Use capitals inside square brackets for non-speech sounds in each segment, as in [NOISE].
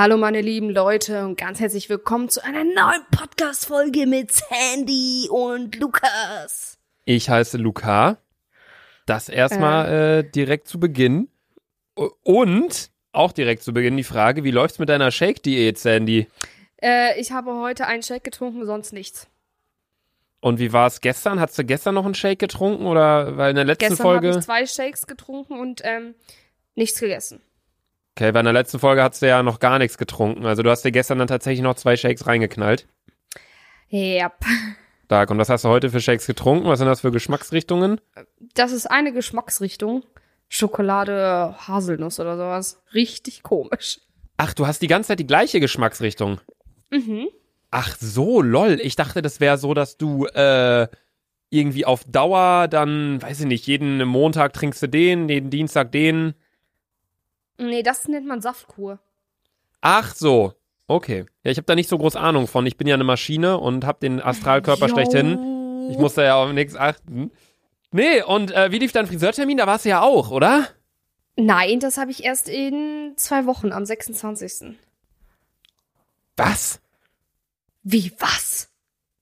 Hallo meine lieben Leute und ganz herzlich willkommen zu einer neuen Podcast-Folge mit Sandy und Lukas. Ich heiße Luca. Das erstmal äh. direkt zu Beginn. Und auch direkt zu Beginn die Frage, wie läuft's mit deiner Shake-Diät, Sandy? Äh, ich habe heute einen Shake getrunken, sonst nichts. Und wie war es gestern? Hast du gestern noch einen Shake getrunken oder weil in der letzten gestern Folge? Gestern habe ich zwei Shakes getrunken und ähm, nichts gegessen. Okay, weil in der letzten Folge hast du ja noch gar nichts getrunken. Also du hast dir gestern dann tatsächlich noch zwei Shakes reingeknallt. Ja. Yep. Stark. Und was hast du heute für Shakes getrunken? Was sind das für Geschmacksrichtungen? Das ist eine Geschmacksrichtung. Schokolade, Haselnuss oder sowas. Richtig komisch. Ach, du hast die ganze Zeit die gleiche Geschmacksrichtung. Mhm. Ach so, lol. Ich dachte, das wäre so, dass du äh, irgendwie auf Dauer dann, weiß ich nicht, jeden Montag trinkst du den, jeden Dienstag den. Nee, das nennt man Saftkur. Ach so. Okay. Ja, ich habe da nicht so groß Ahnung von. Ich bin ja eine Maschine und habe den Astralkörper Jo. schlechthin. Ich muss da ja auf nichts achten. Nee, und äh, wie lief dein Friseurtermin? Da warst du ja auch, oder? Nein, das habe ich erst in zwei Wochen, am 26. Was? Wie, was?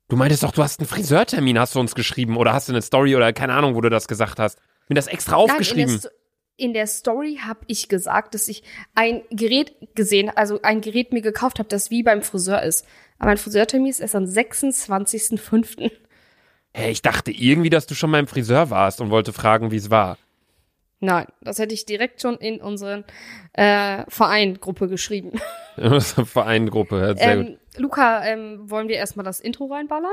Du meintest doch, du hast einen Friseurtermin, hast du uns geschrieben. Oder hast du eine Story oder keine Ahnung, wo du das gesagt hast. Mir das extra aufgeschrieben. Nein, in, der Story habe ich gesagt, dass ich ein Gerät gesehen, also ein Gerät mir gekauft habe, das wie beim Friseur ist. Aber mein Friseurtermin ist erst am 26.05. Hey, ich dachte irgendwie, dass du schon beim Friseur warst und wollte fragen, wie es war. Nein, das hätte ich direkt schon in unseren äh, Verein-Gruppe geschrieben. [LAUGHS] Vereingruppe, sehr ähm, gut. Luca, ähm, wollen wir erstmal das Intro reinballern?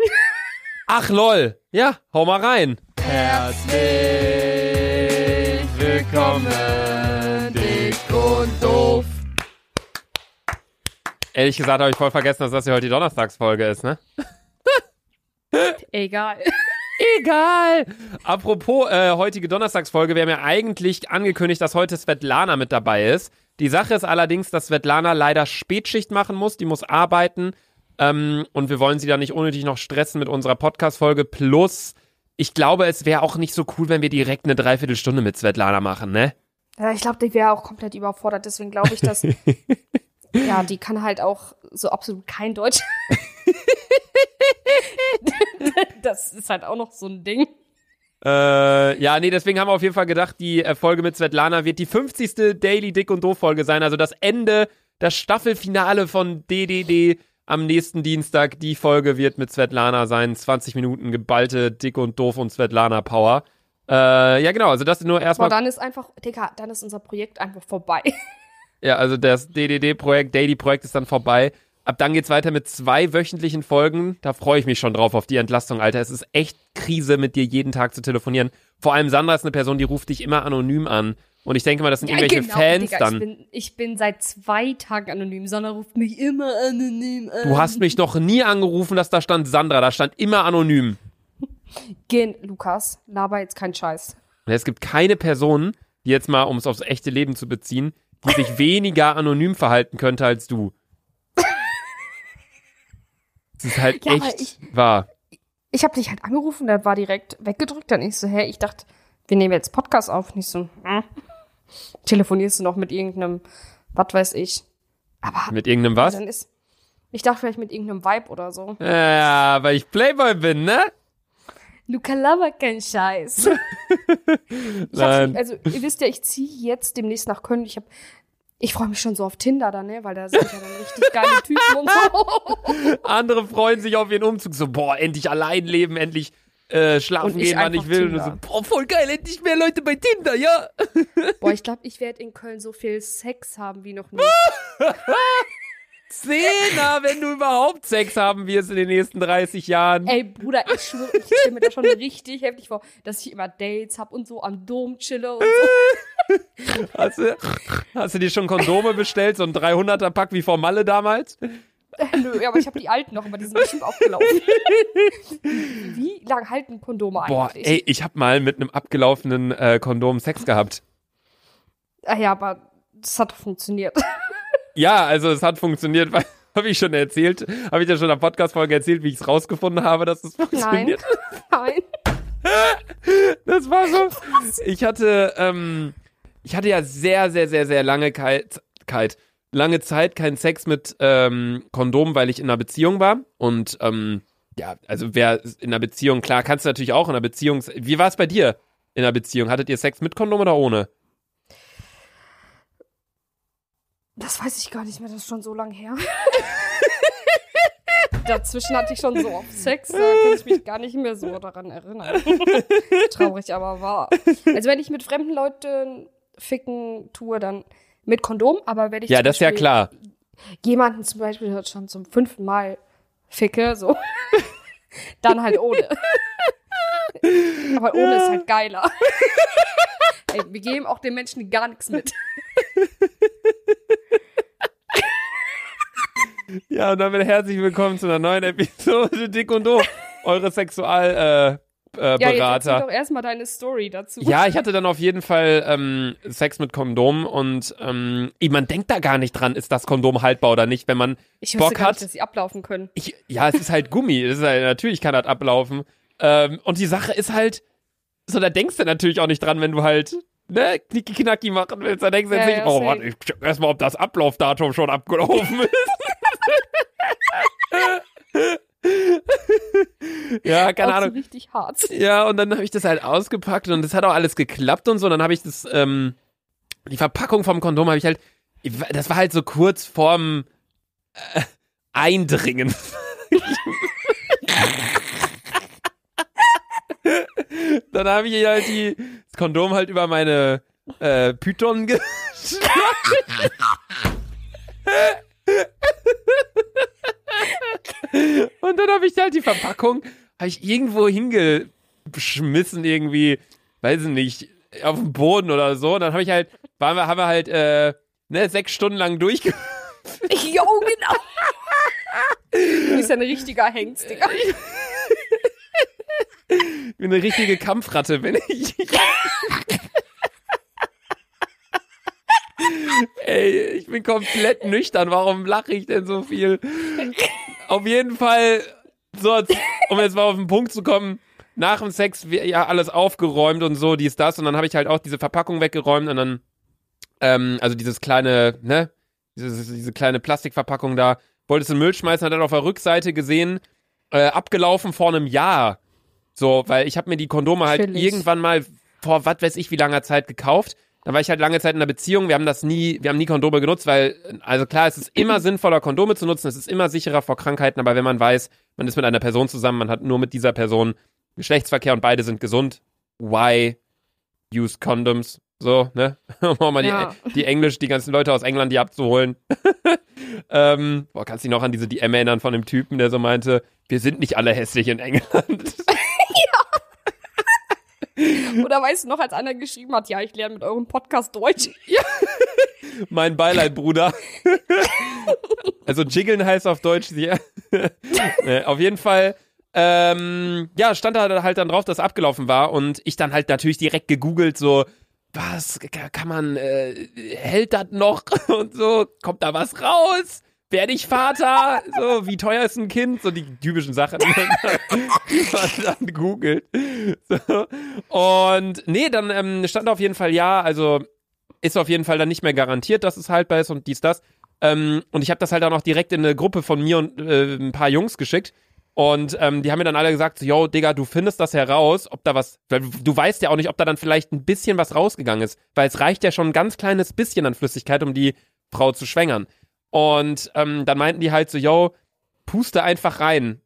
Ach lol, ja, hau mal rein. Herzlich willkommen, dick und doof. Ehrlich gesagt habe ich voll vergessen, dass das ja heute die Donnerstagsfolge ist, ne? [LAUGHS] Egal. Egal. Apropos äh, heutige Donnerstagsfolge, wir haben ja eigentlich angekündigt, dass heute Svetlana mit dabei ist. Die Sache ist allerdings, dass Svetlana leider Spätschicht machen muss, die muss arbeiten ähm, und wir wollen sie da nicht unnötig noch stressen mit unserer Podcast-Folge. Plus, ich glaube, es wäre auch nicht so cool, wenn wir direkt eine Dreiviertelstunde mit Svetlana machen, ne? Ja, ich glaube, die wäre auch komplett überfordert. Deswegen glaube ich, dass [LAUGHS] ja, die kann halt auch so absolut kein Deutsch. [LAUGHS] das ist halt auch noch so ein Ding. Äh, ja, nee, deswegen haben wir auf jeden Fall gedacht, die Folge mit Svetlana wird die 50. Daily Dick und Doof Folge sein. Also das Ende, das Staffelfinale von DDD am nächsten Dienstag. Die Folge wird mit Svetlana sein. 20 Minuten geballte Dick und Doof und Svetlana Power. Äh, ja, genau. Also das nur Boah, erstmal. dann ist einfach, Digga, dann ist unser Projekt einfach vorbei. [LAUGHS] Ja, also das DDD-Projekt, Daily-Projekt ist dann vorbei. Ab dann geht's weiter mit zwei wöchentlichen Folgen. Da freue ich mich schon drauf auf die Entlastung, Alter. Es ist echt Krise, mit dir jeden Tag zu telefonieren. Vor allem Sandra ist eine Person, die ruft dich immer anonym an. Und ich denke mal, das sind irgendwelche Fans Digga, dann. Ich bin, ich bin seit zwei Tagen anonym. Sandra ruft mich immer anonym an. Du hast mich noch nie angerufen, dass da stand Sandra. Da stand immer anonym. Gehen, Lukas, laber jetzt keinen Scheiß. Und es gibt keine Person, die jetzt mal, um es aufs echte Leben zu beziehen, die sich [LAUGHS] weniger anonym verhalten könnte als du. Das ist halt Ja, echt ich- wahr. Ich habe dich halt angerufen, der war direkt weggedrückt. Dann ich so, hä, ich dachte, wir nehmen jetzt Podcast auf. Nicht so, hm. Telefonierst du noch mit irgendeinem, was weiß ich. Aber Mit irgendeinem was? dann ist, ich dachte vielleicht mit irgendeinem Vibe oder so. Ja, weil ich Playboy bin, ne? Luca laber kein Scheiß. [LAUGHS] Nein. also, ihr wisst ja, ich ziehe jetzt demnächst nach Köln. Ich hab, ich freue mich schon so auf Tinder da, ne? Weil da sind ja dann richtig geile [LAUGHS] Typen und so. Andere freuen sich auf ihren Umzug. So, boah, endlich allein leben, endlich äh, schlafen Und ich gehen, wann ich will. Und Tinder. so, boah, voll geil, endlich mehr Leute bei Tinder, ja. [LAUGHS] Boah, ich glaube, ich werde in Köln so viel Sex haben wie noch nie. [LAUGHS] Zehner, wenn du überhaupt Sex haben wirst in den nächsten 30 Jahren. Ey, Bruder, ich schwöre, ich stelle mir das schon [LAUGHS] richtig heftig vor, dass ich immer Dates hab und so am Dom chille und so. Hast du, hast du dir schon Kondome bestellt? So ein 300er-Pack wie vor Malle damals? [LAUGHS] Nö, aber ich habe die alten noch, aber die sind bestimmt aufgelaufen. [LAUGHS] Wie lange halten Kondome Boah, eigentlich? ey, ich hab mal mit einem abgelaufenen äh, Kondom Sex gehabt. Ah ja, aber das hat doch funktioniert. [LAUGHS] Ja, also es hat funktioniert, weil habe ich schon erzählt, habe ich ja schon in der Podcast-Folge erzählt, wie ich es rausgefunden habe, dass es Nein. funktioniert. Nein. Das war so. Ich hatte, ähm, ich hatte ja sehr, sehr, sehr, sehr lange Kalt, Kalt, lange Zeit keinen Sex mit ähm, Kondom, weil ich in einer Beziehung war. Und ähm, ja, also wer in einer Beziehung, klar, kannst du natürlich auch in einer Beziehung. Wie war es bei dir in einer Beziehung? Hattet ihr Sex mit Kondom oder ohne? Das weiß ich gar nicht mehr, das ist schon so lang her. [LAUGHS] Dazwischen hatte ich schon so oft Sex, da kann ich mich gar nicht mehr so daran erinnern. Traurig, aber wahr. Also wenn ich mit fremden Leuten ficken tue, dann mit Kondom, aber wenn ich Ja, das ist ja klar. jemanden zum Beispiel schon zum fünften Mal ficke, so, [LAUGHS] dann halt ohne. aber ohne ist halt geiler. Ey, wir geben auch den Menschen gar nichts mit. Ja, und damit herzlich willkommen zu einer neuen Episode Dick und Doof, eure Sexual äh, Ja, Berater. doch erstmal deine Story dazu. Ja, ich hatte dann auf jeden Fall ähm, Sex mit Kondom und ähm, man denkt da gar nicht dran, ist das Kondom haltbar oder nicht, wenn man ich Bock gar hat. nicht, dass sie ablaufen können. Ich, ja, es ist halt Gummi. Es ist halt, natürlich kann das ablaufen. Ähm, und die Sache ist halt, so, da denkst du natürlich auch nicht dran, wenn du halt, ne, knicki knacki machen willst. Da denkst du jetzt Ja, nicht, ja, oh, warte, ich check erstmal, ob das Ablaufdatum schon abgelaufen ist. [LAUGHS] [LAUGHS] [LAUGHS] ja, keine Auch so Ahnung. richtig hart. Ja, und dann habe ich das halt ausgepackt und das hat auch alles geklappt und so. Dann habe ich das, ähm, die Verpackung vom Kondom habe ich halt, das war halt so kurz vorm äh, Eindringen. [LAUGHS] dann habe ich halt die, das Kondom halt über meine äh, Python geschlagen. [LAUGHS] Und dann habe ich halt die Verpackung, habe ich irgendwo hingeschmissen irgendwie, weiß ich nicht, auf den Boden oder so. Und dann habe ich halt, waren wir, haben wir halt, äh, ne, sechs Stunden lang durchge... Jo, genau. Du bist ja ein richtiger Hengst, Digga. Ich bin eine richtige Kampfratte, wenn ich. [LAUGHS] Ey, ich bin komplett nüchtern. Warum lache ich denn so viel? Auf jeden Fall, so, um jetzt mal auf den Punkt zu kommen, nach dem Sex ja alles aufgeräumt und so, dies, das. Und dann habe ich halt auch diese Verpackung weggeräumt und dann, ähm, also dieses kleine, ne, diese, diese kleine Plastikverpackung da, wollte es in den Müll schmeißen, hat dann auf der Rückseite gesehen, äh, abgelaufen vor einem Jahr. So, weil ich habe mir die Kondome halt Chillig. irgendwann mal vor was weiß ich wie langer Zeit gekauft. Da war ich halt lange Zeit in einer Beziehung. Wir haben das nie, wir haben nie Kondome genutzt, weil, also klar, es ist immer sinnvoller, Kondome zu nutzen. Es ist immer sicherer vor Krankheiten. Aber wenn man weiß, man ist mit einer Person zusammen, man hat nur mit dieser Person Geschlechtsverkehr und beide sind gesund, why use condoms? So, ne? [LAUGHS] Um auch mal Ja. die, die Englisch, die ganzen Leute aus England, die abzuholen. [LAUGHS] ähm, boah, kannst du dich noch an diese DM erinnern von dem Typen, der so meinte, wir sind nicht alle hässlich in England. [LAUGHS] Oder weißt du noch, als einer geschrieben hat, ja, ich lerne mit eurem Podcast Deutsch. [LAUGHS] mein Beileid, Bruder. [LAUGHS] also jiggeln heißt auf Deutsch. Äh, [LAUGHS] auf jeden Fall, ähm, ja, stand da halt dann drauf, dass abgelaufen war und ich dann halt natürlich direkt gegoogelt, so, was ka- kann man, äh, hält das noch und so, kommt da was raus? Werde ich Vater? So, wie teuer ist ein Kind? So die typischen Sachen, die man dann, die man dann googelt. So. Und nee, dann ähm, stand auf jeden Fall ja, also ist auf jeden Fall dann nicht mehr garantiert, dass es haltbar ist und dies, das. Ähm, und ich habe das halt auch noch direkt in eine Gruppe von mir und äh, ein paar Jungs geschickt. Und ähm, die haben mir dann alle gesagt, so, yo, Digga, du findest das heraus, ob da was, weil du weißt ja auch nicht, ob da dann vielleicht ein bisschen was rausgegangen ist, weil es reicht ja schon ein ganz kleines bisschen an Flüssigkeit, um die Frau zu schwängern. Und ähm, dann meinten die halt so, yo, puste einfach rein.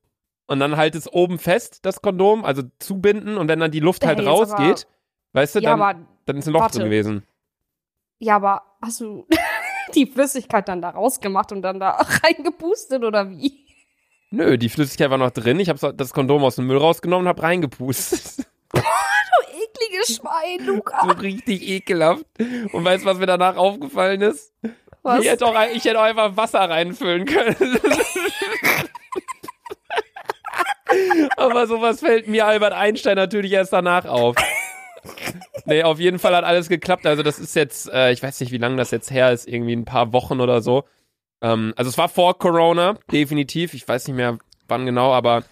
Und dann halt es oben fest, das Kondom, also zubinden und wenn dann die Luft Hey, halt jetzt rausgeht, weißt du, Ja, dann, aber, dann ist ein Loch warte. drin gewesen. ja, aber hast du [LAUGHS] die Flüssigkeit dann da rausgemacht und dann da [LAUGHS] reingepustet oder wie? Nö, die Flüssigkeit war noch drin. Ich habe das Kondom aus dem Müll rausgenommen und habe reingepustet. [LAUGHS] Ekliges Schwein, Luca. so richtig ekelhaft. Und weißt du, was mir danach aufgefallen ist? Was? Ich hätte, auch, ich hätte auch einfach Wasser reinfüllen können. [LAUGHS] Aber sowas fällt mir Albert Einstein natürlich erst danach auf. Nee, auf jeden Fall hat alles geklappt. Also das ist jetzt, äh, ich weiß nicht, wie lange das jetzt her ist, irgendwie ein paar Wochen oder so. Ähm, also es war vor Corona, definitiv. Ich weiß nicht mehr wann genau, aber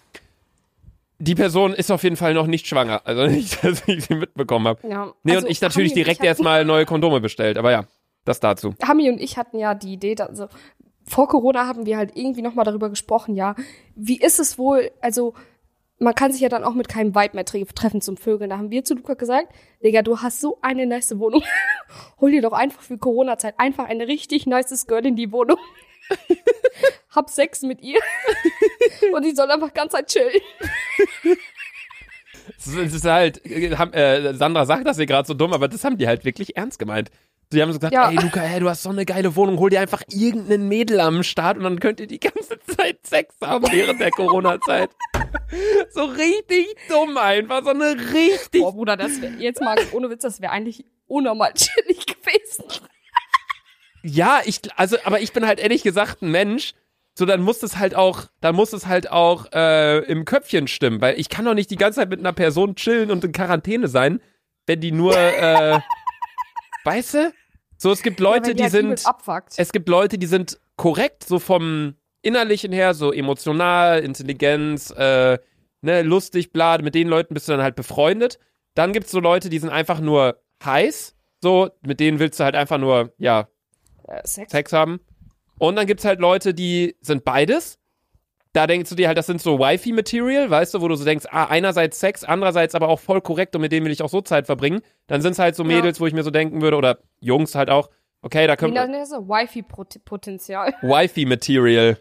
die Person ist auf jeden Fall noch nicht schwanger. Also [LAUGHS] nicht, dass ich sie mitbekommen habe. Ja. Nee, also, und ich natürlich direkt erstmal neue Kondome bestellt. Aber ja, Das dazu. Hami und ich hatten ja die Idee, also vor Corona haben wir halt irgendwie nochmal darüber gesprochen, ja, wie ist es wohl, also man kann sich ja dann auch mit keinem Vibe mehr tre treffen zum Vögeln. Da haben wir zu Luca gesagt, Digga, du hast so eine nice Wohnung. [LAUGHS] Hol dir doch einfach für Corona-Zeit einfach eine richtig nice Girl in die Wohnung. [LAUGHS] Hab Sex mit ihr. [LAUGHS] Und die soll einfach ganz Zeit chillen. Es ist halt, äh, Sandra sagt das hier gerade so dumm, aber das haben die halt wirklich ernst gemeint. Sie haben so gesagt, Ja. ey Luca, ey, du hast so eine geile Wohnung, hol dir einfach irgendeinen Mädel am Start und dann könnt ihr die ganze [LAUGHS] Zeit Sex haben während der Corona-Zeit. [LAUGHS] so richtig dumm einfach, so eine richtig... Boah, Bruder, das wäre jetzt mal ohne Witz, das wäre eigentlich unnormal chillig [LAUGHS] gewesen. Ja, ich, also, aber ich bin halt ehrlich gesagt ein Mensch, so dann muss es halt auch, dann muss es halt auch äh, im Köpfchen stimmen, weil ich kann doch nicht die ganze Zeit mit einer Person chillen und in Quarantäne sein, wenn die nur, äh, weißt du? So, es gibt Leute, Ja, die halt sind, es gibt Leute, die sind korrekt, so vom Innerlichen her, so emotional, Intelligenz, äh, ne, lustig, bla, mit den Leuten bist du dann halt befreundet. Dann gibt's so Leute, die sind einfach nur heiß, so, mit denen willst du halt einfach nur, ja, Äh, Sex. Sex haben. Und dann gibt's halt Leute, die sind beides. Da denkst du dir halt, das sind so Wifi-Material, weißt du, wo du so denkst, ah, einerseits Sex, andererseits aber auch voll korrekt und mit denen will ich auch so Zeit verbringen. Dann sind's halt so Ja. Mädels, wo ich mir so denken würde, oder Jungs halt auch, okay, da können nennt das so? Wifi-Potenzial. [LAUGHS] Wifi-Material.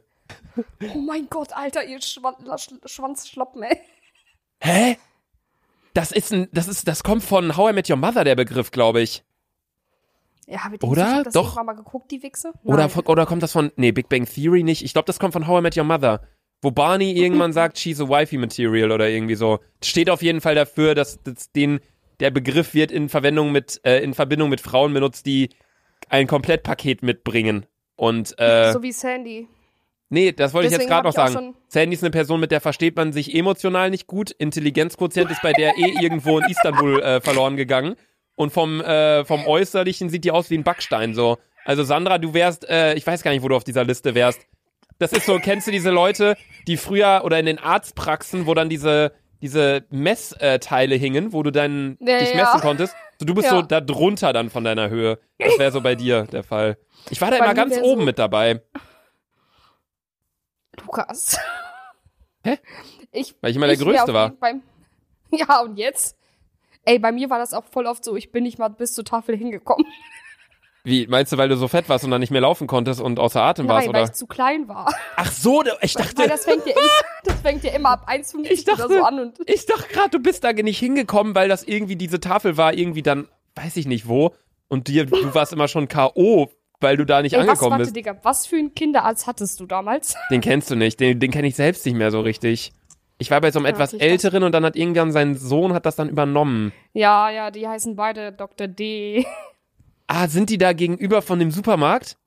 Oh mein Gott, Alter, ihr Schwan Sch- Schwanzschloppen, ey. Hä? Das ist ein, das ist, das kommt von How I Met Your Mother, der Begriff, glaube ich. Ja, hab ich Oder? Doch. mal geguckt, die Wichse? Oder, Nein. oder kommt das von, nee, Big Bang Theory nicht. Ich glaube, das kommt von How I Met Your Mother. Wo Barney [LAUGHS] irgendwann sagt, she's a wifey material oder irgendwie so. Steht auf jeden Fall dafür, dass, dass den, der Begriff wird in Verwendung mit, äh, in Verbindung mit Frauen benutzt, die ein Komplettpaket mitbringen. Und, äh, so wie Sandy. nee, das wollte ich jetzt Deswegen gerade noch sagen. Sandy ist eine Person, mit der versteht man sich emotional nicht gut. Intelligenzquotient ist bei der eh irgendwo in Istanbul äh, verloren gegangen. Und vom, äh, vom Äußerlichen sieht die aus wie ein Backstein, so. Also Sandra, du wärst, äh, ich weiß gar nicht, wo du auf dieser Liste wärst. Das ist so, kennst du diese Leute, die früher oder in den Arztpraxen, wo dann diese, diese Messteile hingen, wo du dann Ja, dich ja. messen konntest? So, du bist Ja. so da drunter dann von deiner Höhe. Das wäre so bei dir der Fall. Ich war da Bei immer ganz oben so- mit dabei. Lukas. Hä? Ich, Weil ich immer der ich wär Größte war. Beim, [LAUGHS] ja, und jetzt? Ey, bei mir war das auch voll oft so, ich bin nicht mal bis zur Tafel hingekommen. Wie, meinst du, weil du so fett warst und dann nicht mehr laufen konntest und außer Atem warst, Nein, weil oder? ich zu klein war. Ach so, ich Weil dachte, das fängt ja [LAUGHS] immer, das fängt ja immer ab 1,50 Ich dachte- oder so an und ich dachte gerade, du bist da nicht hingekommen, weil das irgendwie, diese Tafel war irgendwie dann, weiß ich nicht wo, und dir, du warst immer schon K.O., weil du da nicht Ey, was, angekommen warte, bist. Digga, was für einen Kinderarzt hattest du damals? [LAUGHS] Den kennst du nicht, den, den kenne ich selbst nicht mehr so richtig. Ich war bei so einem Ja, etwas ich dachte- älteren und dann hat irgendwann sein Sohn hat das dann übernommen. Ja, ja, die heißen beide Dr. D. [LAUGHS] Ah, sind die da gegenüber von dem Supermarkt?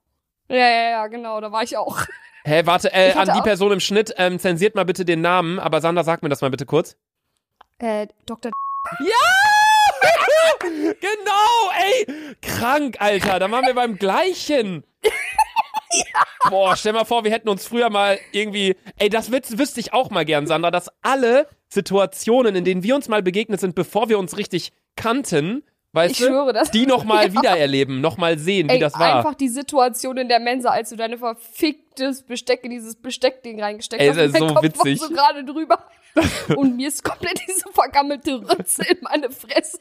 Ja, ja, ja, genau, da war ich auch. [LAUGHS] Hä, warte, äh, an die Person im Schnitt, ähm, zensiert mal bitte den Namen, aber Sander, sag mir das mal bitte kurz. Äh, Dr. [LAUGHS] Genau, ey! Krank, Alter. Da waren wir beim gleichen. [LAUGHS] Boah, stell mal vor, wir hätten uns früher mal irgendwie. Ey, das wüs wüsste ich auch mal gern, Sandra, dass alle Situationen, in denen wir uns mal begegnet sind, bevor wir uns richtig kannten, weißt Ich du, schwöre das. die nochmal [LAUGHS] Ja. wiedererleben, nochmal sehen, wie Ey, das war. einfach die Situation in der Mensa, als du deine verficktes Besteck in dieses Besteckding reingesteckt Ey, hast. das ist so Kopf witzig. so gerade drüber. [LAUGHS] und mir ist komplett diese vergammelte Rütze in meine Fresse.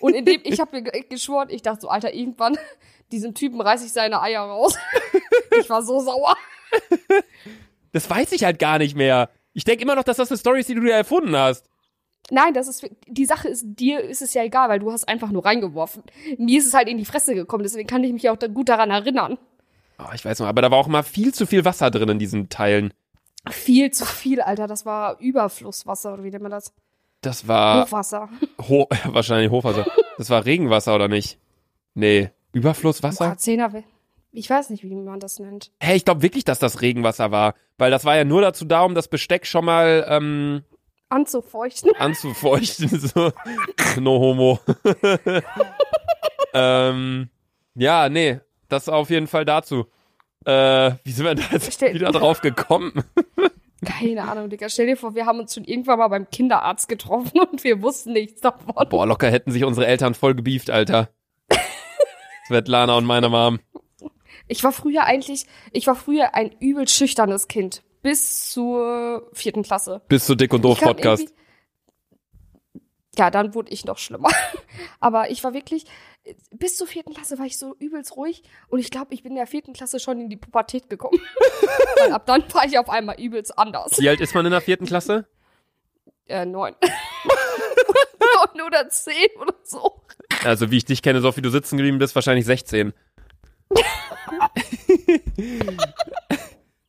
Und indem ich habe mir ge- geschworen, ich dachte so, Alter, irgendwann diesem Typen reiß ich seine Eier raus. [LAUGHS] ich war so sauer. Das weiß ich halt gar nicht mehr. Ich denke immer noch, dass das eine Story ist, die du dir erfunden hast. Nein, das ist die Sache ist dir ist es ja egal, weil du hast einfach nur reingeworfen. Mir ist es halt in die Fresse gekommen, deswegen kann ich mich auch gut daran erinnern. Oh, ich weiß noch, aber da war auch immer viel zu viel Wasser drin in diesen Teilen. Viel zu viel, Alter. Das war Überflusswasser oder wie nennt man das? Das war Hochwasser. Ho [LAUGHS] wahrscheinlich Hochwasser. Das war Regenwasser oder nicht? Nee, Überflusswasser? Boah, Zehner, ich weiß nicht, wie man das nennt. Hey, ich glaube wirklich, dass das Regenwasser war, weil das war ja nur dazu da, um das Besteck schon mal ähm, Anzufeuchten. [LAUGHS] anzufeuchten. [LAUGHS] so. No homo. [LAUGHS] ähm, ja, nee, das auf jeden Fall dazu. Äh, wie sind wir da jetzt Stell- wieder drauf gekommen? Keine Ahnung, Digga. Stell dir vor, wir haben uns schon irgendwann mal beim Kinderarzt getroffen und wir wussten nichts davon. Boah, locker hätten sich unsere Eltern voll gebieft, Alter. Svetlana und meine Mom. Ich war früher eigentlich, ich war früher ein übel schüchternes Kind. Bis zur vierten Klasse. Bis zu Dick und Doof Podcast. Ja, dann wurde ich noch schlimmer. [LAUGHS] Aber ich war wirklich, bis zur vierten Klasse war ich so übelst ruhig. Und ich glaube, ich bin in der vierten Klasse schon in die Pubertät gekommen. [LAUGHS] Weil ab dann war ich auf einmal übelst anders. Wie alt ist man in der vierten Klasse? Äh, neun. [LAUGHS] neun oder zehn oder so. Also wie ich dich kenne, so wie du sitzen geblieben bist, wahrscheinlich 16.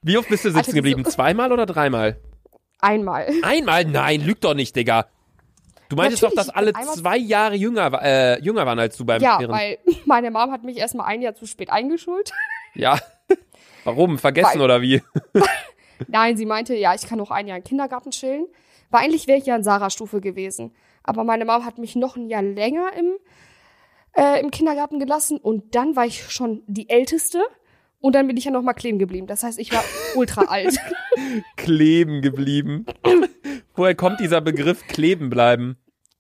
Wie oft bist du sitzen Alter, geblieben? wieso- Zweimal oder dreimal? Einmal. [LAUGHS] Einmal? Nein, lüg doch nicht, Digga. Du meintest Natürlich, doch, dass alle zwei Jahre jünger, äh, jünger waren als du beim Ja, während- weil [LAUGHS] meine Mom hat mich erstmal ein Jahr zu spät eingeschult. [LAUGHS] Ja. Warum? Vergessen Weil- oder wie? Nein, sie meinte, ja, ich kann noch ein Jahr im Kindergarten chillen. Weil eigentlich wäre ich ja in Sarah-Stufe gewesen. Aber meine Mom hat mich noch ein Jahr länger im, äh, im Kindergarten gelassen und dann war ich schon die Älteste und dann bin ich ja noch mal kleben geblieben. Das heißt, ich war ultra [LAUGHS] alt. Kleben geblieben. Woher kommt dieser Begriff kleben bleiben?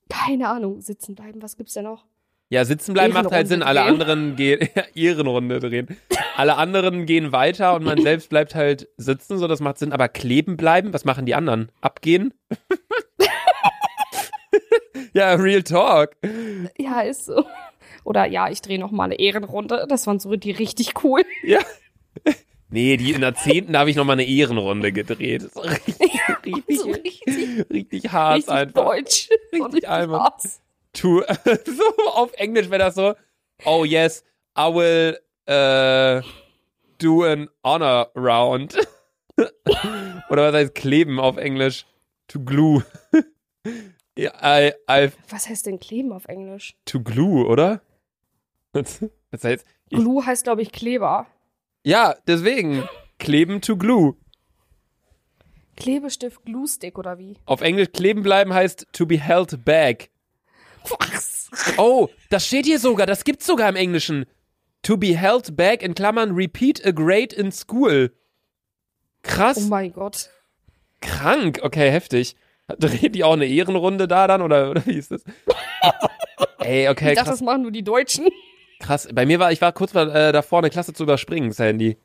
Keine Ahnung, sitzen bleiben, was gibt's denn noch? Ja, sitzen bleiben macht halt Sinn. Alle anderen gehen, [LAUGHS] Ehrenrunde drehen. Alle anderen gehen weiter und man selbst bleibt halt sitzen, so das macht Sinn. Aber kleben bleiben, was machen die anderen? Abgehen? [LAUGHS] ja, Real Talk. Ja, ist so. Oder ja, ich drehe noch mal eine Ehrenrunde. Das waren so die richtig cool. [LAUGHS] Ja. Nee, die in der zehnten habe ich noch mal eine Ehrenrunde gedreht. So richtig, richtig, So richtig, richtig hart richtig einfach. deutsch. Richtig richtig hart. To, [LAUGHS] so auf Englisch wäre das so, oh yes, I will äh, do an honor round. [LAUGHS] Oder was heißt kleben auf Englisch? To glue. ja, I, I, Was heißt denn kleben auf Englisch? to glue, oder? [LAUGHS] Was, heißt? Ich, Glue heißt, glaube ich, Kleber. ja, deswegen. Kleben to glue. Klebestift, Glue-Stick oder wie? Auf Englisch kleben bleiben heißt to be held back. Was? Oh, das steht hier sogar, das gibt's sogar im Englischen. To be held back in Klammern repeat a grade in school. Krass, Oh mein Gott. krank. Okay, heftig. Drehen die auch eine Ehrenrunde da dann oder, oder wie ist das? [LAUGHS] Ey, okay, ich dachte, krass, das machen nur die Deutschen. Krass. Bei mir war, ich war kurz mal, äh, davor, eine Klasse zu überspringen, Sandy.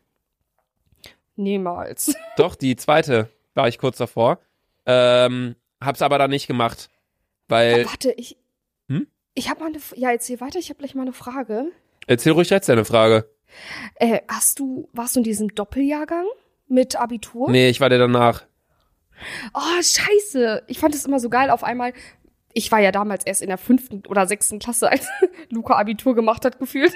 Niemals. [LAUGHS] Doch, die zweite war ich kurz davor. Ähm, hab's aber dann nicht gemacht. Weil, Warte, ich. Hm? Ich habe mal eine. Ja, erzähl weiter, ich habe gleich mal eine Frage. erzähl ruhig jetzt deine Frage. Äh, hast du. Warst du in diesem Doppeljahrgang mit Abitur? Nee, ich war der danach. Oh, scheiße. Ich fand es immer so geil. Auf einmal. Ich war ja damals erst in der fünften oder sechsten Klasse, als [LAUGHS] Luca Abitur gemacht hat, gefühlt.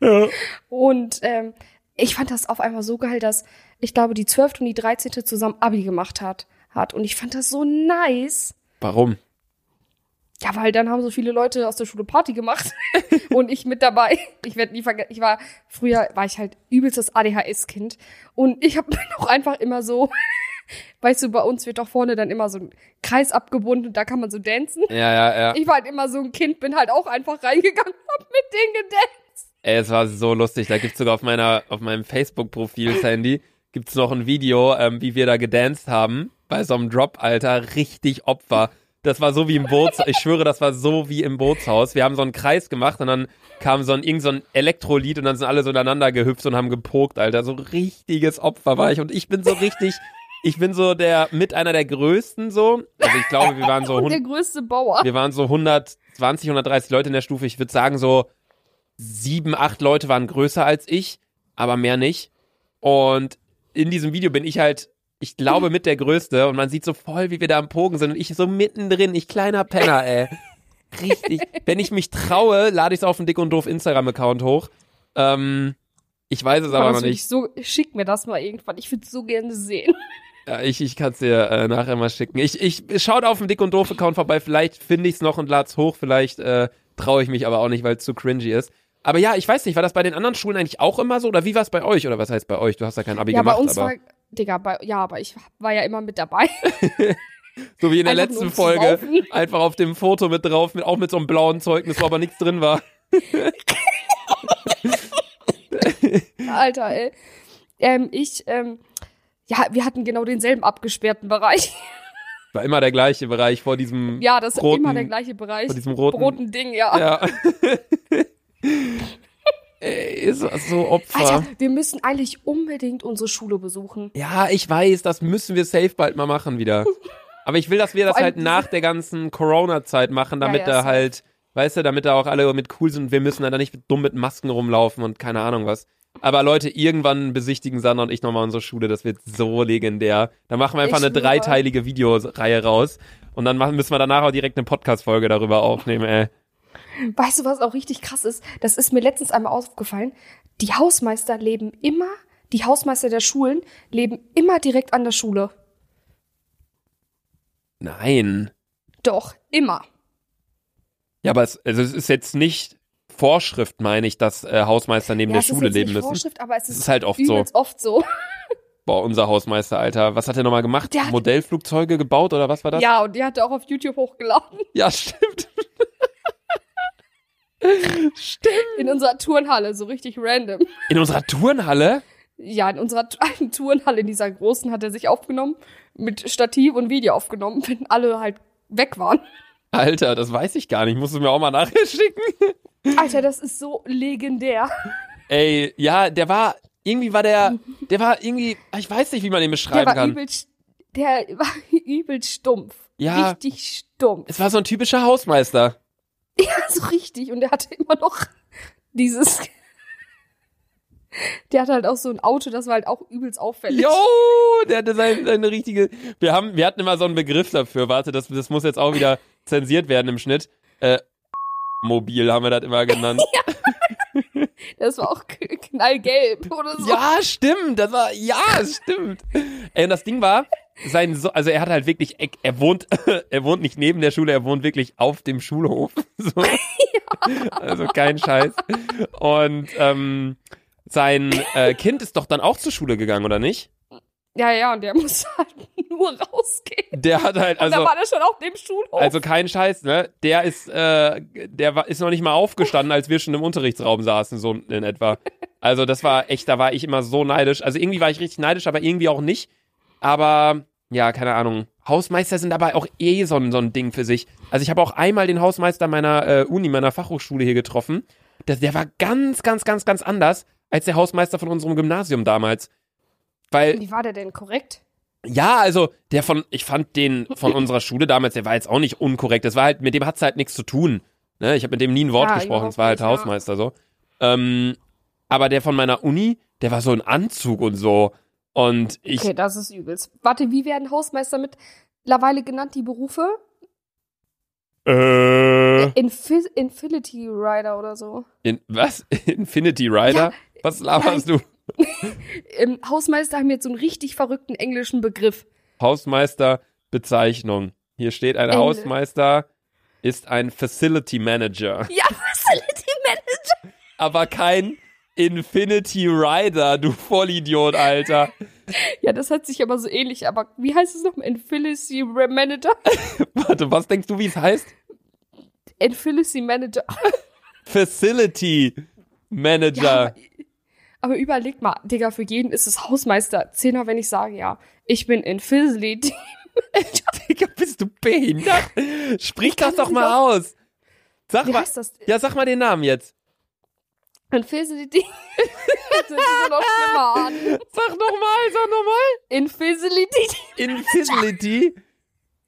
Ja. Und ähm, ich fand das auf einmal so geil, dass ich glaube, die zwölfte und die dreizehnte zusammen Abi gemacht hat. hat. Und ich fand das so nice. Warum? Ja, weil dann haben so viele Leute aus der Schule Party gemacht [LAUGHS] und ich mit dabei. Ich werde nie vergessen, ich war früher war ich halt übelstes ADHS-Kind und ich habe auch [LAUGHS] einfach immer so, weißt du, bei uns wird doch vorne dann immer so ein Kreis abgebunden und da kann man so dancen. Ja, ja, ja. Ich war halt immer so ein Kind, bin halt auch einfach reingegangen, [LAUGHS] hab mit denen gedanced. Ey, es war so lustig. Da gibt's sogar auf meiner, auf meinem Facebook-Profil, Sandy, gibt's noch ein Video, ähm, wie wir da gedanced haben. Bei so einem Drop, Alter. Richtig Opfer. Das war so wie im Boots, ich schwöre, das war so wie im Bootshaus. Wir haben so einen Kreis gemacht und dann kam so ein, irgend so ein Elektrolied und dann sind alle so ineinander gehüpft und haben gepokt, Alter. So richtiges Opfer war ich. Und ich bin so richtig, ich bin so der, mit einer der größten so. Also ich glaube, wir waren so [LAUGHS] Und der 100, größte Bauer. wir waren so 120, 130 Leute in der Stufe. Ich würde sagen, so sieben, acht Leute waren größer als ich, aber mehr nicht. Und in diesem Video bin ich halt, ich glaube, mit der Größte. Und man sieht so voll, wie wir da am Pogen sind. Und ich so mittendrin, ich kleiner Penner, ey. Richtig. [LAUGHS] Wenn ich mich traue, lade ich es auf den Dick und Doof Instagram-Account hoch. Ähm, ich weiß es aber noch nicht. ich so, schick mir das mal irgendwann. Ich würde so gerne sehen. Ja, ich ich kann es dir äh, nachher mal schicken. Ich, ich schaut auf dem Dick und Doof Account vorbei. Vielleicht finde ich es noch und lad's hoch. Vielleicht äh, traue ich mich aber auch nicht, weil es zu cringy ist. Aber ja, ich weiß nicht, war das bei den anderen Schulen eigentlich auch immer so? Oder wie war es bei euch? Oder was heißt bei euch? Du hast ja kein Abi ja, gemacht, bei uns aber war, Digga, bei, ja, aber ich war ja immer mit dabei. [LAUGHS] [LAUGHS] so wie in der einfach letzten Folge. saufen. Einfach auf dem Foto mit drauf, mit, auch mit so einem blauen Zeugnis, wo aber nichts drin war. [LAUGHS] [LAUGHS] Alter, ey. Ähm, ich, ähm, ja, wir hatten genau denselben abgesperrten Bereich. [LAUGHS] War immer der gleiche Bereich vor diesem. Ja, das ist Roten- immer der gleiche Bereich. Vor diesem roten. roten Ding, ja. Ja. [LAUGHS] Ey, ist das so Opfer. Alter, wir müssen eigentlich unbedingt unsere Schule besuchen. Ja, ich weiß, das müssen wir safe bald mal machen wieder. Aber ich will, dass wir das halt nach der ganzen Corona-Zeit machen, damit ja, da safe. halt, weißt du, damit da auch alle mit cool sind und wir müssen da nicht dumm mit Masken rumlaufen und keine Ahnung was. Aber Leute, irgendwann besichtigen Sandra und ich nochmal unsere Schule, das wird so legendär. Da machen wir einfach Ich eine dreiteilige Videoreihe raus und dann machen, müssen wir danach auch direkt eine Podcast-Folge darüber aufnehmen, ey. Weißt du, was auch richtig krass ist? Das ist mir letztens einmal aufgefallen. Die Hausmeister leben immer, die Hausmeister der Schulen leben immer direkt an der Schule. Nein. Doch, immer. Ja, aber es, also es ist jetzt nicht Vorschrift, meine ich, dass äh, Hausmeister neben ja, der Schule leben müssen. Vorschrift, aber es ist, ist halt oft so. oft so. Boah, unser Hausmeister, Alter. Was hat er nochmal gemacht? Der hat- Modellflugzeuge gebaut oder was war das? Ja, und die hat er auch auf YouTube hochgeladen. [LAUGHS] Ja, [LAUGHS] stimmt. In unserer Turnhalle, so richtig random. In unserer Turnhalle? Ja, in unserer [LAUGHS] alten Turnhalle, in dieser großen, hat er sich aufgenommen, mit Stativ und Video aufgenommen, wenn alle halt weg waren. Alter, das weiß ich gar nicht. Musst du mir auch mal nachher schicken? [LAUGHS] Alter, das ist so legendär. Ey, ja, der war, irgendwie war der, [LAUGHS] der war irgendwie, ich weiß nicht, wie man den Der beschreiben war kann. übelst, der war [LAUGHS] übelst stumpf. Ja. Richtig stumpf. Es war so ein typischer Hausmeister. Ja, so richtig. Und der hatte immer noch dieses. Der hatte halt auch so ein Auto, das war halt auch übelst auffällig. Jo, der hatte seine, seine richtige. Wir haben, wir hatten immer so einen Begriff dafür. Warte, das, das muss jetzt auch wieder zensiert werden im Schnitt. Äh, mobil haben wir das immer genannt. [LAUGHS] Das war auch knallgelb oder so. Ja, stimmt. Das war, ja, stimmt. Ey, und das Ding war, sein so also er hat halt wirklich, er, er wohnt, [LAUGHS] er wohnt nicht neben der Schule, er wohnt wirklich auf dem Schulhof. [LAUGHS] So. Also kein Scheiß. Und ähm, sein äh, Kind ist doch dann auch zur Schule gegangen, oder nicht? Ja, ja, und der [LAUGHS] musste halt nur rausgehen. Der hat halt, Und da also, war der schon auf dem Schulhof. also kein Scheiß, ne? Der ist, äh, der war, ist noch nicht mal aufgestanden, als wir schon im Unterrichtsraum saßen, so in etwa. Also das war echt, da war ich immer so neidisch. Also irgendwie war ich richtig neidisch, aber irgendwie auch nicht. Aber ja, keine Ahnung. Hausmeister sind aber auch eh so ein, so ein Ding für sich. Also ich habe auch einmal den Hausmeister meiner äh, Uni, meiner Fachhochschule hier getroffen. Der, der war ganz, ganz, ganz, ganz anders als der Hausmeister von unserem Gymnasium damals. Weil Wie war der denn korrekt? ja, also der von, ich fand den von [CLEARS THROAT] unserer Schule damals, der war jetzt auch nicht unkorrekt. Das war halt, mit dem hat's halt nichts zu tun. Ne? Ich habe mit dem nie ein Wort Ja, gesprochen, es war halt nicht, ja. Hausmeister so. Ähm, aber der von meiner Uni, der war so ein Anzug und so. Und ich, Okay, das ist übelst. Warte, wie werden Hausmeister mittlerweile genannt, die Berufe? äh, Infi Infinity Rider oder so. in, was? [LAUGHS] Infinity Rider? Was laberst du? [LAUGHS] Im Hausmeister haben jetzt so einen richtig verrückten englischen Begriff. Hausmeister Bezeichnung. Hier steht ein Ende. Hausmeister ist ein Facility Manager, Ja, [LAUGHS] Facility Manager. aber kein Infinity Rider, du Vollidiot, Alter. Ja, das hat sich aber so ähnlich. Aber wie heißt es nochmal? Infinity Manager? [LAUGHS] Warte, was denkst du, wie es heißt? Infinity Manager. Facility Ja, Manager. aber, aber überleg mal, Digga, für jeden ist es Hausmeister. Zehner, wenn ich sage, ja, ich bin Infinity. [LAUGHS] Digga, bist du behindert? Sprich das doch das mal aus. Sag Wie mal, heißt das? ja, sag mal den Namen jetzt. [LAUGHS] Das noch schlimmer an. Sag nochmal, sag nochmal. Infinity. Infinity.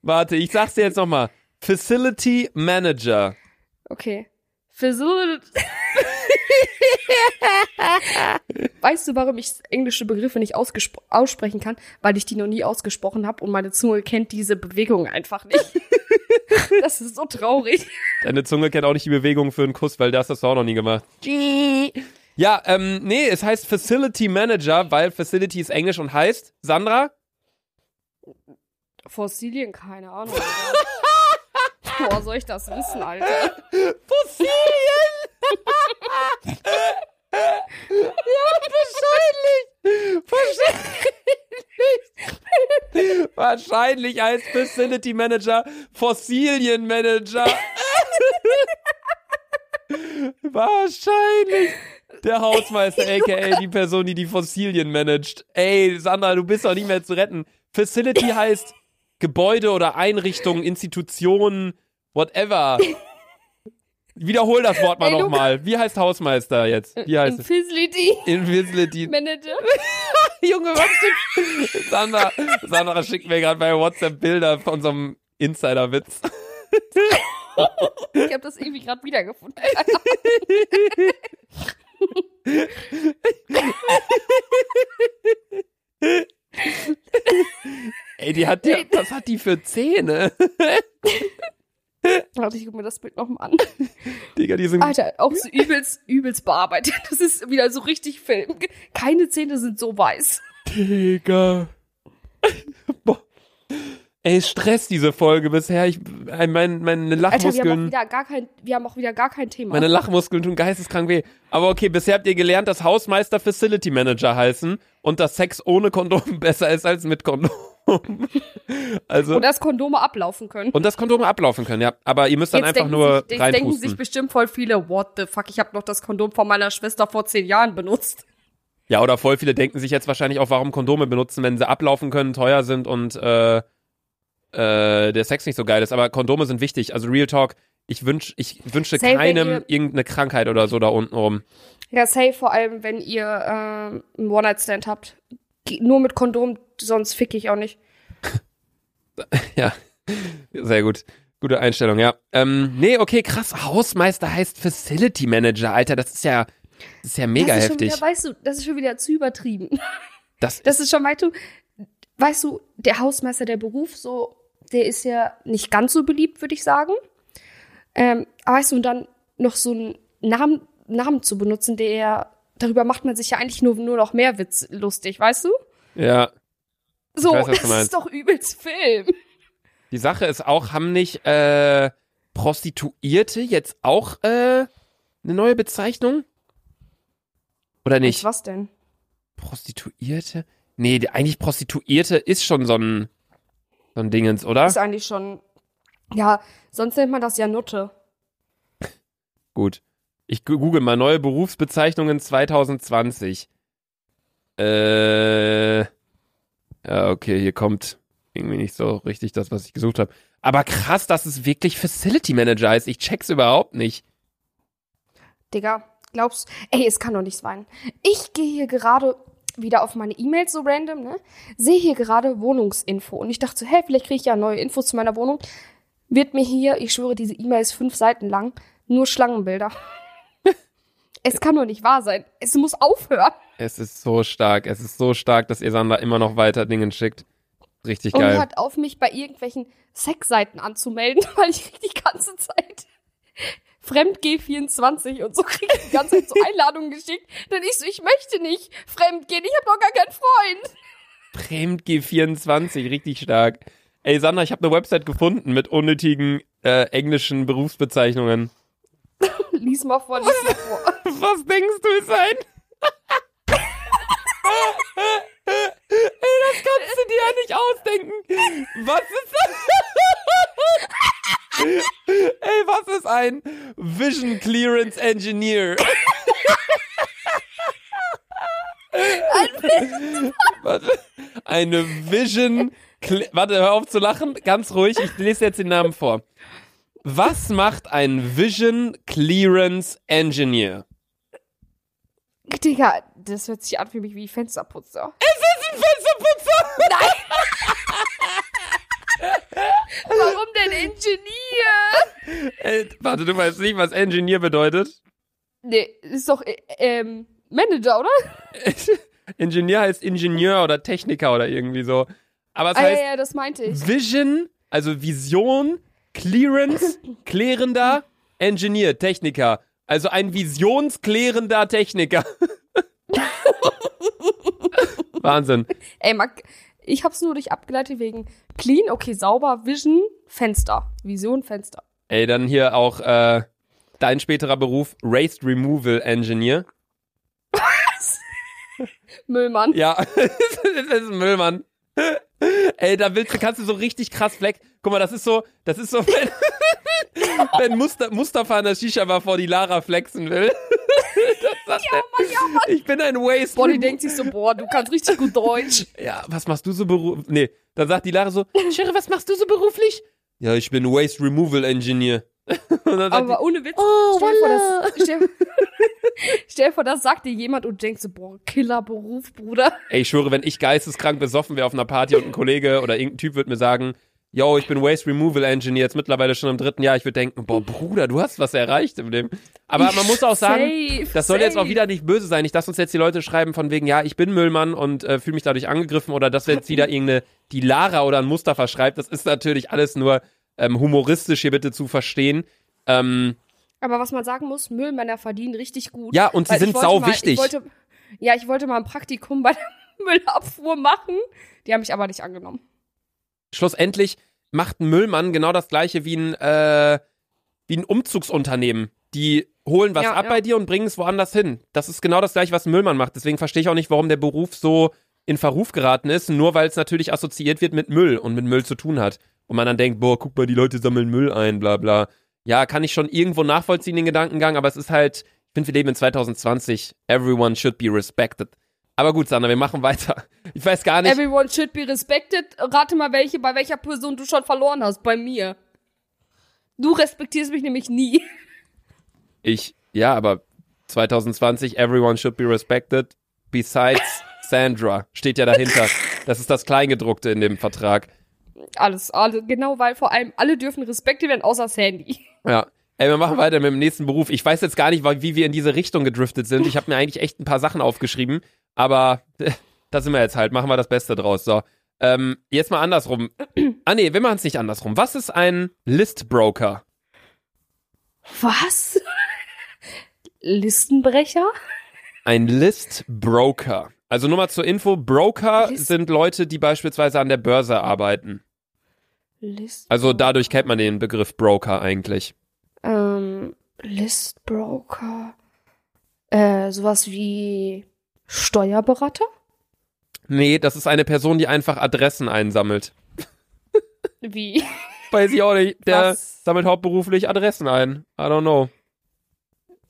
Warte, ich sag's dir jetzt nochmal. Facility Manager. Okay. Facility. [LAUGHS] [LAUGHS] weißt du, warum ich englische Begriffe nicht aussprechen kann? Weil ich die noch nie ausgesprochen habe und meine Zunge kennt diese Bewegung einfach nicht. [LAUGHS] das ist so traurig. Deine Zunge kennt auch nicht die Bewegung für einen Kuss, weil das hast du auch noch nie gemacht. [LAUGHS] Ja, ähm, nee, es heißt Facility Manager, weil Facility ist Englisch und heißt, Sandra? Fossilien, keine Ahnung. Boah, soll ich das wissen, Alter? Fossilien! Ja, wahrscheinlich. Wahrscheinlich. wahrscheinlich als Facility Manager Fossilien Manager. wahrscheinlich. Der Hausmeister, [LAUGHS] aka die Person, die die Fossilien managt. Ey, Sandra, du bist doch nicht mehr zu retten. Facility heißt Gebäude oder Einrichtungen, Institutionen, whatever. Wiederhol das Wort mal nochmal. Wie heißt Hausmeister jetzt? Wie heißt? Invisibility Invisibility. Manager. [LAUGHS] Junge, was? Sandra, Sandra schickt mir gerade bei WhatsApp Bilder von so einem Insider-Witz. Ich habe das irgendwie gerade wiedergefunden. Ey, die hat ja, was hat die für Zähne? Warte, ich guck mir das Bild nochmal an. Digga, die sind, Alter, auch so übelst, übelst bearbeitet. Das ist wieder so richtig Film. Keine Zähne sind so weiß. Digga. Boah. Ey, Stress diese Folge bisher. Ich, mein, meine Alter, wir haben, auch Lachmuskeln, wieder gar kein, wir haben auch wieder gar kein Thema. meine Lachmuskeln tun geisteskrank weh. Aber okay, bisher habt ihr gelernt, dass Hausmeister Facility Manager heißen und dass Sex ohne Kondom [LAUGHS] besser ist als mit Kondom. [LAUGHS] also, Und dass Kondome ablaufen können. und dass Kondome ablaufen können, ja. Aber ihr müsst dann Jetzt einfach nur sich, jetzt denken sich reinpusten. bestimmt voll viele, what the fuck, ich habe noch das Kondom von meiner Schwester vor zehn Jahren benutzt. Ja, oder voll viele denken sich jetzt wahrscheinlich auch, warum Kondome benutzen, wenn sie ablaufen können, teuer sind und äh, äh, der Sex nicht so geil ist. Aber Kondome sind wichtig. Also Real Talk, ich wünsch, ich wünsche Safe, keinem irgendeine Krankheit oder so da unten rum. Ja, safe, vor allem, wenn ihr ähm, einen One-Night-Stand habt. Nur mit Kondom, sonst fick ich auch nicht. [LAUGHS] Ja, sehr gut. Gute Einstellung, ja. Ähm, nee, okay, krass. Hausmeister heißt Facility Manager, Alter. Das ist ja, das ist ja mega das ist heftig. Schon wieder, weißt du, das ist schon wieder zu übertrieben. [LAUGHS] das, Das ist schon, weißt du, weißt du, der Hausmeister, der Beruf, so, der ist ja nicht ganz so beliebt, würde ich sagen. Ähm, aber weißt du, und dann noch so einen Namen, Namen zu benutzen, der, darüber macht man sich ja eigentlich nur, nur noch mehr Witz lustig, weißt du? ja. So, weiß, das meinst. ist doch übelst Film. Die Sache ist auch, haben nicht äh, Prostituierte jetzt auch äh, eine neue Bezeichnung? Oder nicht? Was denn? Prostituierte? Nee, eigentlich Prostituierte ist schon so ein, so ein Dingens, oder? Ist eigentlich schon, ja, sonst nennt man das ja Nutte. Gut. Ich google mal neue Berufsbezeichnungen 2020. Äh. Ja, okay, hier kommt irgendwie nicht so richtig das, was ich gesucht habe. Aber krass, dass es wirklich Facility Manager heißt. Ich check's überhaupt nicht. Digga, glaubst ey, es kann doch nicht sein. Ich gehe hier gerade wieder auf meine E-Mails so random, ne? Sehe hier gerade Wohnungsinfo und ich dachte so, hey, vielleicht kriege ich ja neue Infos zu meiner Wohnung. Wird mir hier, ich schwöre, diese E-Mail ist fünf Seiten lang, nur Schlangenbilder. Es kann doch nicht wahr sein. Es muss aufhören. Es ist so stark. Es ist so stark, dass ihr Sandra immer noch weiter Dingen schickt. Richtig Und geil. hört auf, mich bei irgendwelchen Sexseiten anzumelden, [LAUGHS] weil ich krieg die ganze Zeit Fremdgeh24 und so krieg ich die ganze Zeit so [LAUGHS] Einladungen geschickt. Denn ich so, ich möchte nicht fremdgehen, ich habe doch gar keinen Freund. Fremdg24, richtig stark. Ey, Sandra, ich habe eine Website gefunden mit unnötigen äh, englischen Berufsbezeichnungen. Lies mal vor, lies mal vor. [LAUGHS] Was denkst du ist ein? Ey, das kannst du dir ja nicht ausdenken. Was ist das? Ey, was ist ein Vision Clearance Engineer? Warte. Eine Vision. Cle Warte, hör auf zu lachen. Ganz ruhig. Ich lese jetzt den Namen vor. Was macht ein Vision Clearance Engineer? Digga, das hört sich an für mich wie Fensterputzer. Es ist ein Fensterputzer! [LAUGHS] Warum denn Ingenieur? Äh, warte, du weißt nicht, was Engineer bedeutet? Nee, ist doch äh, ähm, Manager, oder? [LAUGHS] Ingenieur heißt Ingenieur oder Techniker oder irgendwie so. Aber es Ah, ja, heißt ja, das meinte ich. Vision, also Vision, Clearance, klärender Engineer, Techniker. Also ein visionsklärender Techniker. [LAUGHS] Wahnsinn. Ey, Marc, ich hab's nur durch abgeleitet wegen Clean, okay, sauber, Vision, Fenster. Vision, Fenster. Ey, dann hier auch äh, dein späterer Beruf, Waste Removal Engineer. [LAUGHS] Müllmann. Ja, [LAUGHS] das ist ein Müllmann. [LAUGHS] Ey, da willst du, kannst du so richtig krass fleck. Guck mal, das ist so, das ist so, [LAUGHS] wenn, wenn Muster, Mustafa an der Shisha-Bar vor die Lara flexen will. [LAUGHS] Das sagt Ja, Mann, ja, Mann. ich bin ein Waste. Remo- denkt sich so, boah, du kannst richtig gut Deutsch. ja, was machst du so beruflich? Nee, dann sagt die Lara so, Schere, was machst du so beruflich? Ja, ich bin Waste Removal Engineer. [LAUGHS] Und dann sagt Aber ohne Witz, stell, dir vor, das, [LAUGHS] stell, stell vor, das sagt dir jemand und denkst so, boah, Killerberuf, Bruder. ey, ich schwöre, wenn ich geisteskrank besoffen wäre auf einer Party und ein Kollege oder irgendein Typ würde mir sagen, yo, ich bin Waste Removal Engineer, jetzt mittlerweile schon im dritten Jahr, ich würde denken, boah, Bruder, du hast was erreicht im Leben. Aber man muss auch sagen, Safe, das soll jetzt auch safe. wieder nicht böse sein. Nicht, dass uns jetzt die Leute schreiben von wegen, ja, ich bin Müllmann und äh, fühle mich dadurch angegriffen oder dass jetzt wieder irgendeine, die Lara oder ein Mustafa schreibt. Das ist natürlich alles nur ähm, humoristisch hier bitte zu verstehen. Ähm, Aber was man sagen muss, Müllmänner verdienen richtig gut. ja, und sie sind sau mal, wichtig. Ich wollte, ja, ich wollte mal ein Praktikum bei der [LAUGHS] Müllabfuhr machen. Die haben mich aber nicht angenommen. Schlussendlich macht ein Müllmann genau das gleiche wie ein, äh, wie ein Umzugsunternehmen. Die holen was Ja, ab ja. bei dir und bringen es woanders hin. Das ist genau das gleiche, was ein Müllmann macht. Deswegen verstehe ich auch nicht, warum der Beruf so in Verruf geraten ist, nur weil es natürlich assoziiert wird mit Müll und mit Müll zu tun hat. Und man dann denkt, boah, guck mal, die Leute sammeln Müll ein, bla bla. Ja, kann ich schon irgendwo nachvollziehen, den Gedankengang, aber es ist halt, ich finde, wir leben in 2020. Everyone should be respected. Aber gut, Sandra, wir machen weiter. [LAUGHS] Ich weiß gar nicht. Everyone should be respected. Rate mal, welche, bei welcher Person du schon verloren hast. Bei mir. Du respektierst mich nämlich nie. [LAUGHS] Ich, ja, aber 2020, everyone should be respected. Besides [LAUGHS] Sandra steht ja dahinter. Das ist das Kleingedruckte in dem Vertrag. Alles, alles, genau, weil vor allem alle dürfen respektiert werden, außer Sandy. Ja. Ey, wir machen weiter mit dem nächsten Beruf. Ich weiß jetzt gar nicht, wie wir in diese Richtung gedriftet sind. Ich habe mir eigentlich echt ein paar Sachen aufgeschrieben, aber äh, da sind wir jetzt halt. Machen wir das Beste draus. So. Ähm, jetzt mal andersrum. ah nee, wir machen es nicht andersrum. Was ist ein Listbroker? Was? Listenbrecher? Ein Listbroker. Also nur mal zur Info, Broker List- sind Leute, die beispielsweise an der Börse arbeiten. List. Also dadurch kennt man den Begriff Broker eigentlich. Ähm, Listbroker. Äh, sowas wie Steuerberater? Nee, das ist eine Person, die einfach Adressen einsammelt. Wie? [LAUGHS] Weiß ich auch nicht. Der Was? sammelt hauptberuflich Adressen ein. I don't know.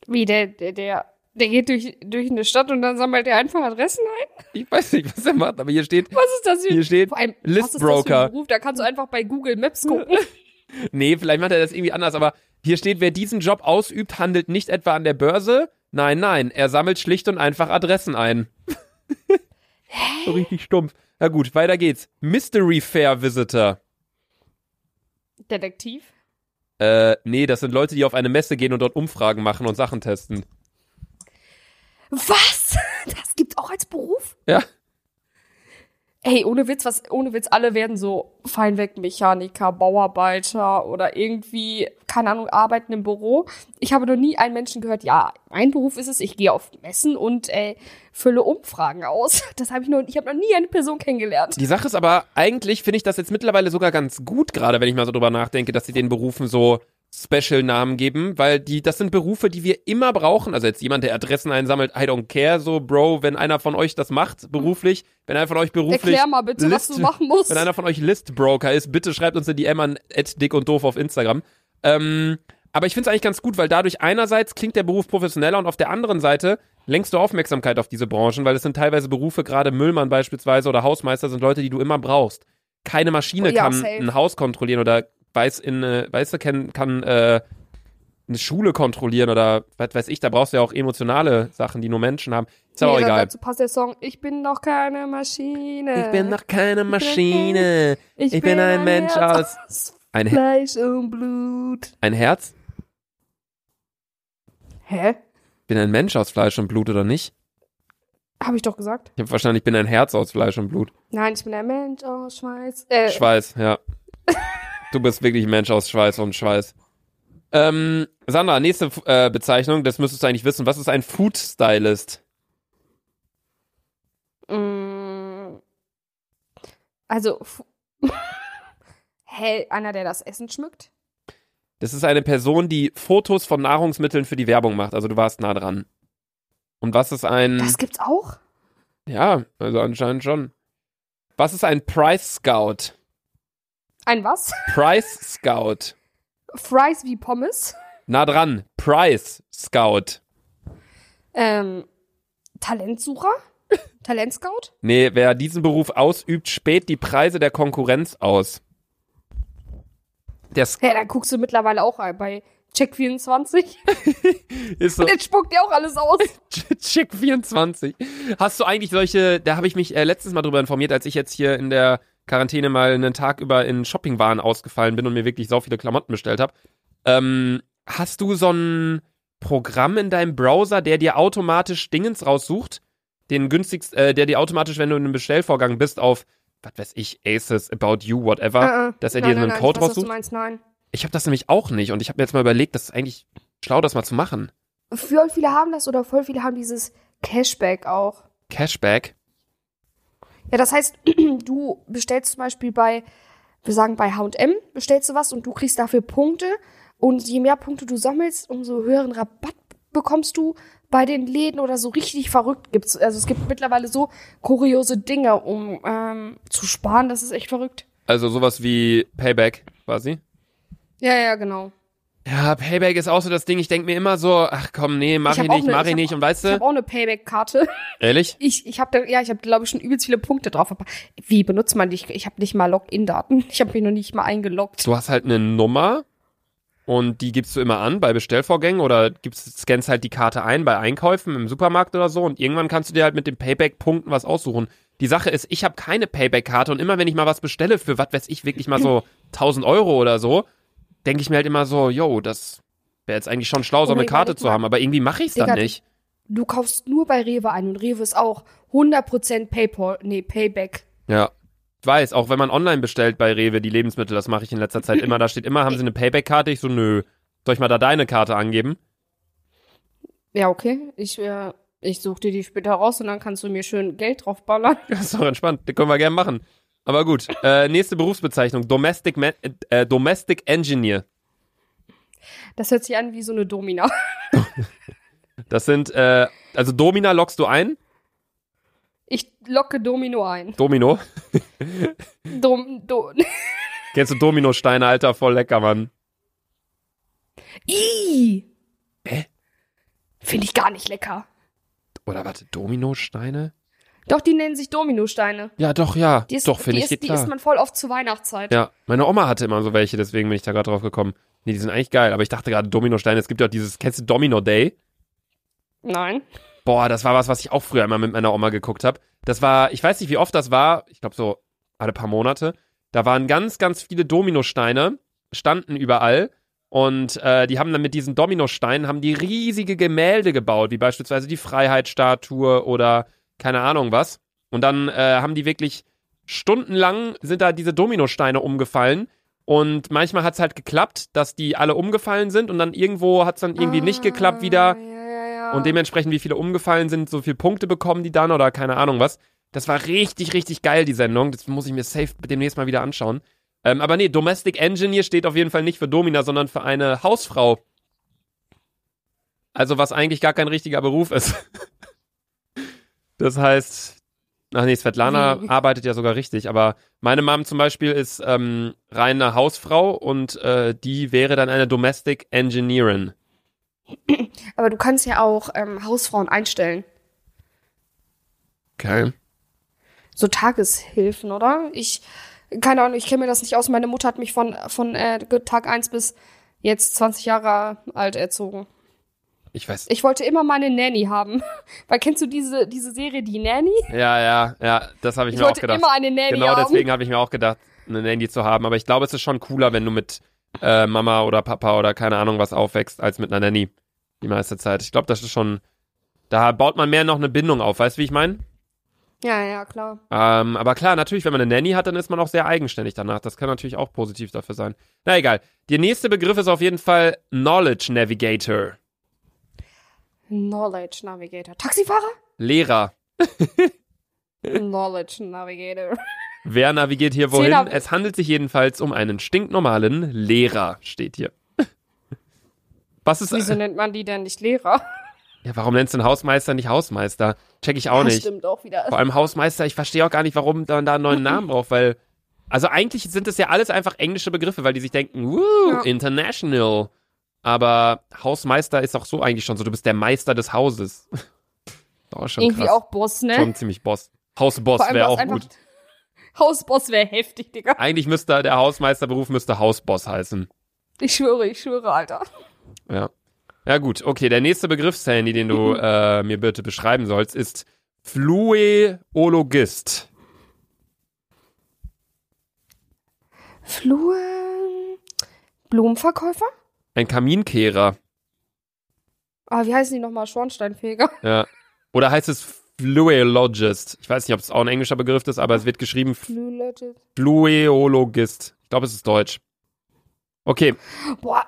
Wie, der, der, der, der geht durch, durch eine Stadt und dann sammelt er einfach Adressen ein? Ich weiß nicht, was er macht, aber hier steht, Was ist das für hier steht, Vor allem, Listbroker. Beruf? Da kannst du einfach bei Google Maps gucken. [LAUGHS] nee, vielleicht macht er das irgendwie anders, aber hier steht, wer diesen Job ausübt, handelt nicht etwa an der Börse. Nein, nein, er sammelt schlicht und einfach Adressen ein. [LAUGHS] so richtig stumpf. Na gut, weiter geht's. Mystery Fair Visitor. Detektiv? Äh, nee, das sind Leute, die auf eine Messe gehen und dort Umfragen machen und Sachen testen. Was? [LAUGHS] Das gibt's auch als Beruf? Ja. Ey, ohne Witz, was, ohne Witz, alle werden so Feinwerkmechaniker, Bauarbeiter oder irgendwie, keine Ahnung, arbeiten im Büro. Ich habe noch nie einen Menschen gehört, ja, mein Beruf ist es, ich gehe auf Messen und äh, fülle Umfragen aus. [LAUGHS] Das habe ich noch, ich habe noch nie eine Person kennengelernt. Die Sache ist aber, eigentlich finde ich das jetzt mittlerweile sogar ganz gut, gerade wenn ich mal so drüber nachdenke, dass sie den Berufen so Special-Namen geben, weil die, das sind Berufe, die wir immer brauchen. Also jetzt jemand, der Adressen einsammelt, I don't care, so, Bro, wenn einer von euch das macht, beruflich, wenn einer von euch beruflich. Erklär mal bitte, was List- du machen musst. Wenn einer von euch Listbroker ist, bitte schreibt uns eine DM an dick und doof auf Instagram. Ähm, aber ich finde es eigentlich ganz gut, weil dadurch einerseits klingt der Beruf professioneller und auf der anderen Seite lenkst du Aufmerksamkeit auf diese Branchen, weil es sind teilweise Berufe, gerade Müllmann beispielsweise oder Hausmeister sind Leute, die du immer brauchst. Keine Maschine Oh ja, kann safe. ein Haus kontrollieren oder weiß in, äh, weißt du, kann, kann äh, eine Schule kontrollieren oder was weiß ich, da brauchst du ja auch emotionale Sachen, die nur Menschen haben. Ist aber auch Nee, egal. Dazu passt der Song, ich bin noch keine Maschine. Ich bin noch keine Maschine. Ich, bin, ein Mensch aus. aus Ein, Her- Fleisch und Blut. ein Herz? Hä? bin ein Mensch aus Fleisch und Blut oder nicht? Habe ich doch gesagt. Ich habe wahrscheinlich bin ein Herz aus Fleisch und Blut. Nein, ich bin ein Mensch aus Schweiß. Äh, Schweiß, ja. Du bist wirklich ein Mensch aus Schweiß und Schweiß. Ähm, Sandra, nächste äh, Bezeichnung, das müsstest du eigentlich wissen. Was ist ein Food Stylist? Mm. Also, hä, [LAUGHS] einer, der das Essen schmückt? Das ist eine Person, die Fotos von Nahrungsmitteln für die Werbung macht. Also du warst nah dran. Und was ist ein. Das gibt's auch? ja, also anscheinend schon. Was ist ein Price Scout? Ein was? Price Scout. Fries wie Pommes? Nah dran. Price Scout. Ähm, Talentsucher? [LAUGHS] Talentscout? Nee, wer diesen Beruf ausübt, späht die Preise der Konkurrenz aus. Der Ja, da guckst du mittlerweile auch bei Check24. [LAUGHS] ist so. Und jetzt spuckt dir auch alles aus. [LAUGHS] Chick 24. Hast du eigentlich solche, da habe ich mich äh, letztes Mal drüber informiert, als ich jetzt hier in der Quarantäne mal einen Tag über in Shoppingwaren ausgefallen bin und mir wirklich so viele Klamotten bestellt habe. Ähm, hast du so ein Programm in deinem Browser, der dir automatisch Dingens raussucht? Den günstigst, äh, der dir automatisch, wenn du in einem Bestellvorgang bist, auf, was weiß ich, Aces, About You, whatever, Äh, äh. dass er Nein, dir nein, einen nein, Code ich weiß, was du raussucht? meinst, nein. Ich habe das nämlich auch nicht und ich habe mir jetzt mal überlegt, das ist eigentlich schlau, das mal zu machen. Voll viele haben das oder voll viele haben dieses Cashback auch. Cashback. Ja, das heißt, [CLEARS THROAT] du bestellst zum Beispiel bei, wir sagen bei H&M, bestellst du was und du kriegst dafür Punkte und je mehr Punkte du sammelst, umso höheren Rabatt bekommst du bei den Läden oder so richtig verrückt gibt's. Also es gibt mittlerweile so kuriose Dinge, um ähm, zu sparen, das ist echt verrückt. Also sowas wie Payback quasi. Ja, ja, genau. Ja, Payback ist auch so das Ding. Ich denk mir immer so, ach komm, nee, mach Ich ich, nicht, ne- mach ich ich hab nicht. Und weißt Ich du, habe auch eine Payback-Karte. ehrlich? [LAUGHS] Ich, ich habe ja, ich habe glaube ich schon übelst viele Punkte drauf. Aber wie benutzt man die? Ich, ich habe nicht mal Login-Daten. [LAUGHS] Ich habe mich noch nicht mal eingeloggt. Du hast halt eine Nummer und die gibst du immer an bei Bestellvorgängen oder gibst, scannst halt die Karte ein bei Einkäufen im Supermarkt oder so und irgendwann kannst du dir halt mit den Payback-Punkten was aussuchen. Die Sache ist, ich habe keine Payback-Karte und immer wenn ich mal was bestelle für, was weiß ich, wirklich mal so [CLEARS THROAT] 1000 Euro oder so, denke ich mir halt immer so, yo, das wäre jetzt eigentlich schon schlau, so eine Karte zu haben, aber irgendwie mache ich es dann nicht. Du kaufst nur bei Rewe ein und Rewe ist auch 100% Paypal, nee, Payback. Ja. Ich weiß, auch wenn man online bestellt bei Rewe die Lebensmittel, das mache ich in letzter Zeit immer, da steht immer, haben sie eine Payback-Karte? Ich so, nö. Soll ich mal da deine Karte angeben? Ja, okay. Ich, äh, ich suche dir die später raus und dann kannst du mir schön Geld draufballern. [LAUGHS] Das ist doch entspannt, das können wir gerne machen. Aber gut, äh, nächste Berufsbezeichnung, Domestic, Ma äh, Domestic Engineer. Das hört sich an wie so eine Domina. [LAUGHS] Das sind, äh, also Domina lockst du ein, Ich locke Domino ein. Domino. [LAUGHS] Dom, do, [LAUGHS] Kennst du Dominosteine, Alter, voll lecker, Mann. Ih! Hä? Finde ich gar nicht lecker. Oder warte, Dominosteine? Doch, die nennen sich Dominosteine. Ja, doch, ja. Die ist, doch, finde ich, ist, Die klar. isst man voll oft zur Weihnachtszeit. Ja, meine Oma hatte immer so welche, deswegen bin ich da gerade drauf gekommen. Nee, die sind eigentlich geil, aber ich dachte gerade Dominosteine, es gibt ja auch dieses, kennst du Domino Day? Nein. Boah, das war was, was ich auch früher immer mit meiner Oma geguckt habe. Das war, ich weiß nicht, wie oft das war, ich glaube so alle paar Monate. Da waren ganz, ganz viele Dominosteine, standen überall. Und äh, die haben dann mit diesen Dominosteinen haben die riesige Gemälde gebaut, wie beispielsweise die Freiheitsstatue oder keine Ahnung was. Und dann äh, haben die wirklich stundenlang sind da diese Dominosteine umgefallen. Und manchmal hat es halt geklappt, dass die alle umgefallen sind und dann irgendwo hat es dann irgendwie nicht geklappt wieder. Ah, Ja, ja, ja. Und dementsprechend, wie viele umgefallen sind, so viele Punkte bekommen die dann oder keine Ahnung was. Das war richtig, richtig geil, die Sendung. Das muss ich mir safe demnächst mal wieder anschauen. Ähm, aber nee, Domestic Engineer steht auf jeden Fall nicht für Domina, sondern für eine Hausfrau. Also was eigentlich gar kein richtiger Beruf ist. [LAUGHS] das heißt, ach nee, Svetlana [LAUGHS] arbeitet ja sogar richtig, aber meine Mom zum Beispiel ist ähm, reine Hausfrau und äh, die wäre dann eine Domestic Engineerin. Aber du kannst ja auch ähm, Hausfrauen einstellen. Okay. So Tageshilfen, oder? Ich, keine Ahnung, ich kenne mir das nicht aus. Meine Mutter hat mich von, von äh, Tag 1 bis jetzt 20 Jahre alt erzogen. Ich weiß, Ich wollte immer meine Nanny haben. [LAUGHS] Weil kennst du diese, diese Serie, die Nanny? Ja, ja, ja, das habe ich, Ich mir auch wollte gedacht. immer eine Nanny genau haben. deswegen habe ich mir auch gedacht, eine Nanny zu haben. Aber ich glaube, es ist schon cooler, wenn du mit äh, Mama oder Papa oder keine Ahnung was aufwächst, als mit einer Nanny. Die meiste Zeit. Ich glaube, das ist schon. Da baut man mehr noch eine Bindung auf. Weißt du, wie ich meine? Ja, ja, klar. Ähm, aber klar, natürlich, wenn man eine Nanny hat, dann ist man auch sehr eigenständig danach. Das kann natürlich auch positiv dafür sein. Na egal. Der nächste Begriff ist auf jeden Fall Knowledge Navigator. Knowledge Navigator. Taxifahrer? Lehrer. [LAUGHS] Knowledge Navigator. [LAUGHS] Wer navigiert hier wohin? Zehner- Es handelt sich jedenfalls um einen stinknormalen Lehrer, steht hier. [LAUGHS] Was ist. Wieso nennt man die denn nicht Lehrer? Ja, warum nennst du einen Hausmeister nicht Hausmeister? Check ich auch Ja, nicht. Stimmt auch wieder. Vor allem Hausmeister, ich verstehe auch gar nicht, warum man da einen neuen Namen braucht, weil. Also eigentlich sind das ja alles einfach englische Begriffe, weil die sich denken, woo, Ja. international. Aber Hausmeister ist auch so eigentlich schon so, du bist der Meister des Hauses. [LAUGHS] Auch schon Irgendwie krass. auch Boss, ne? Schon ziemlich Boss. Hausboss wäre auch gut. [LAUGHS] Hausboss wäre heftig, Digga. Eigentlich müsste der Hausmeisterberuf müsste Hausboss heißen. Ich schwöre, ich schwöre, Alter. Ja. Ja gut, okay. Der nächste Begriff, Sandy, den du [LAUGHS] äh, mir bitte beschreiben sollst, ist Flueologist. Flur. Blumenverkäufer? Ein Kaminkehrer. Ah, wie heißen die nochmal? Schornsteinfeger. [LAUGHS] Ja. Oder heißt es Flueologist? Ich weiß nicht, ob es auch ein englischer Begriff ist, aber es wird geschrieben Flülogist. Flueologist. Ich glaube, es ist Deutsch. Okay. Boah,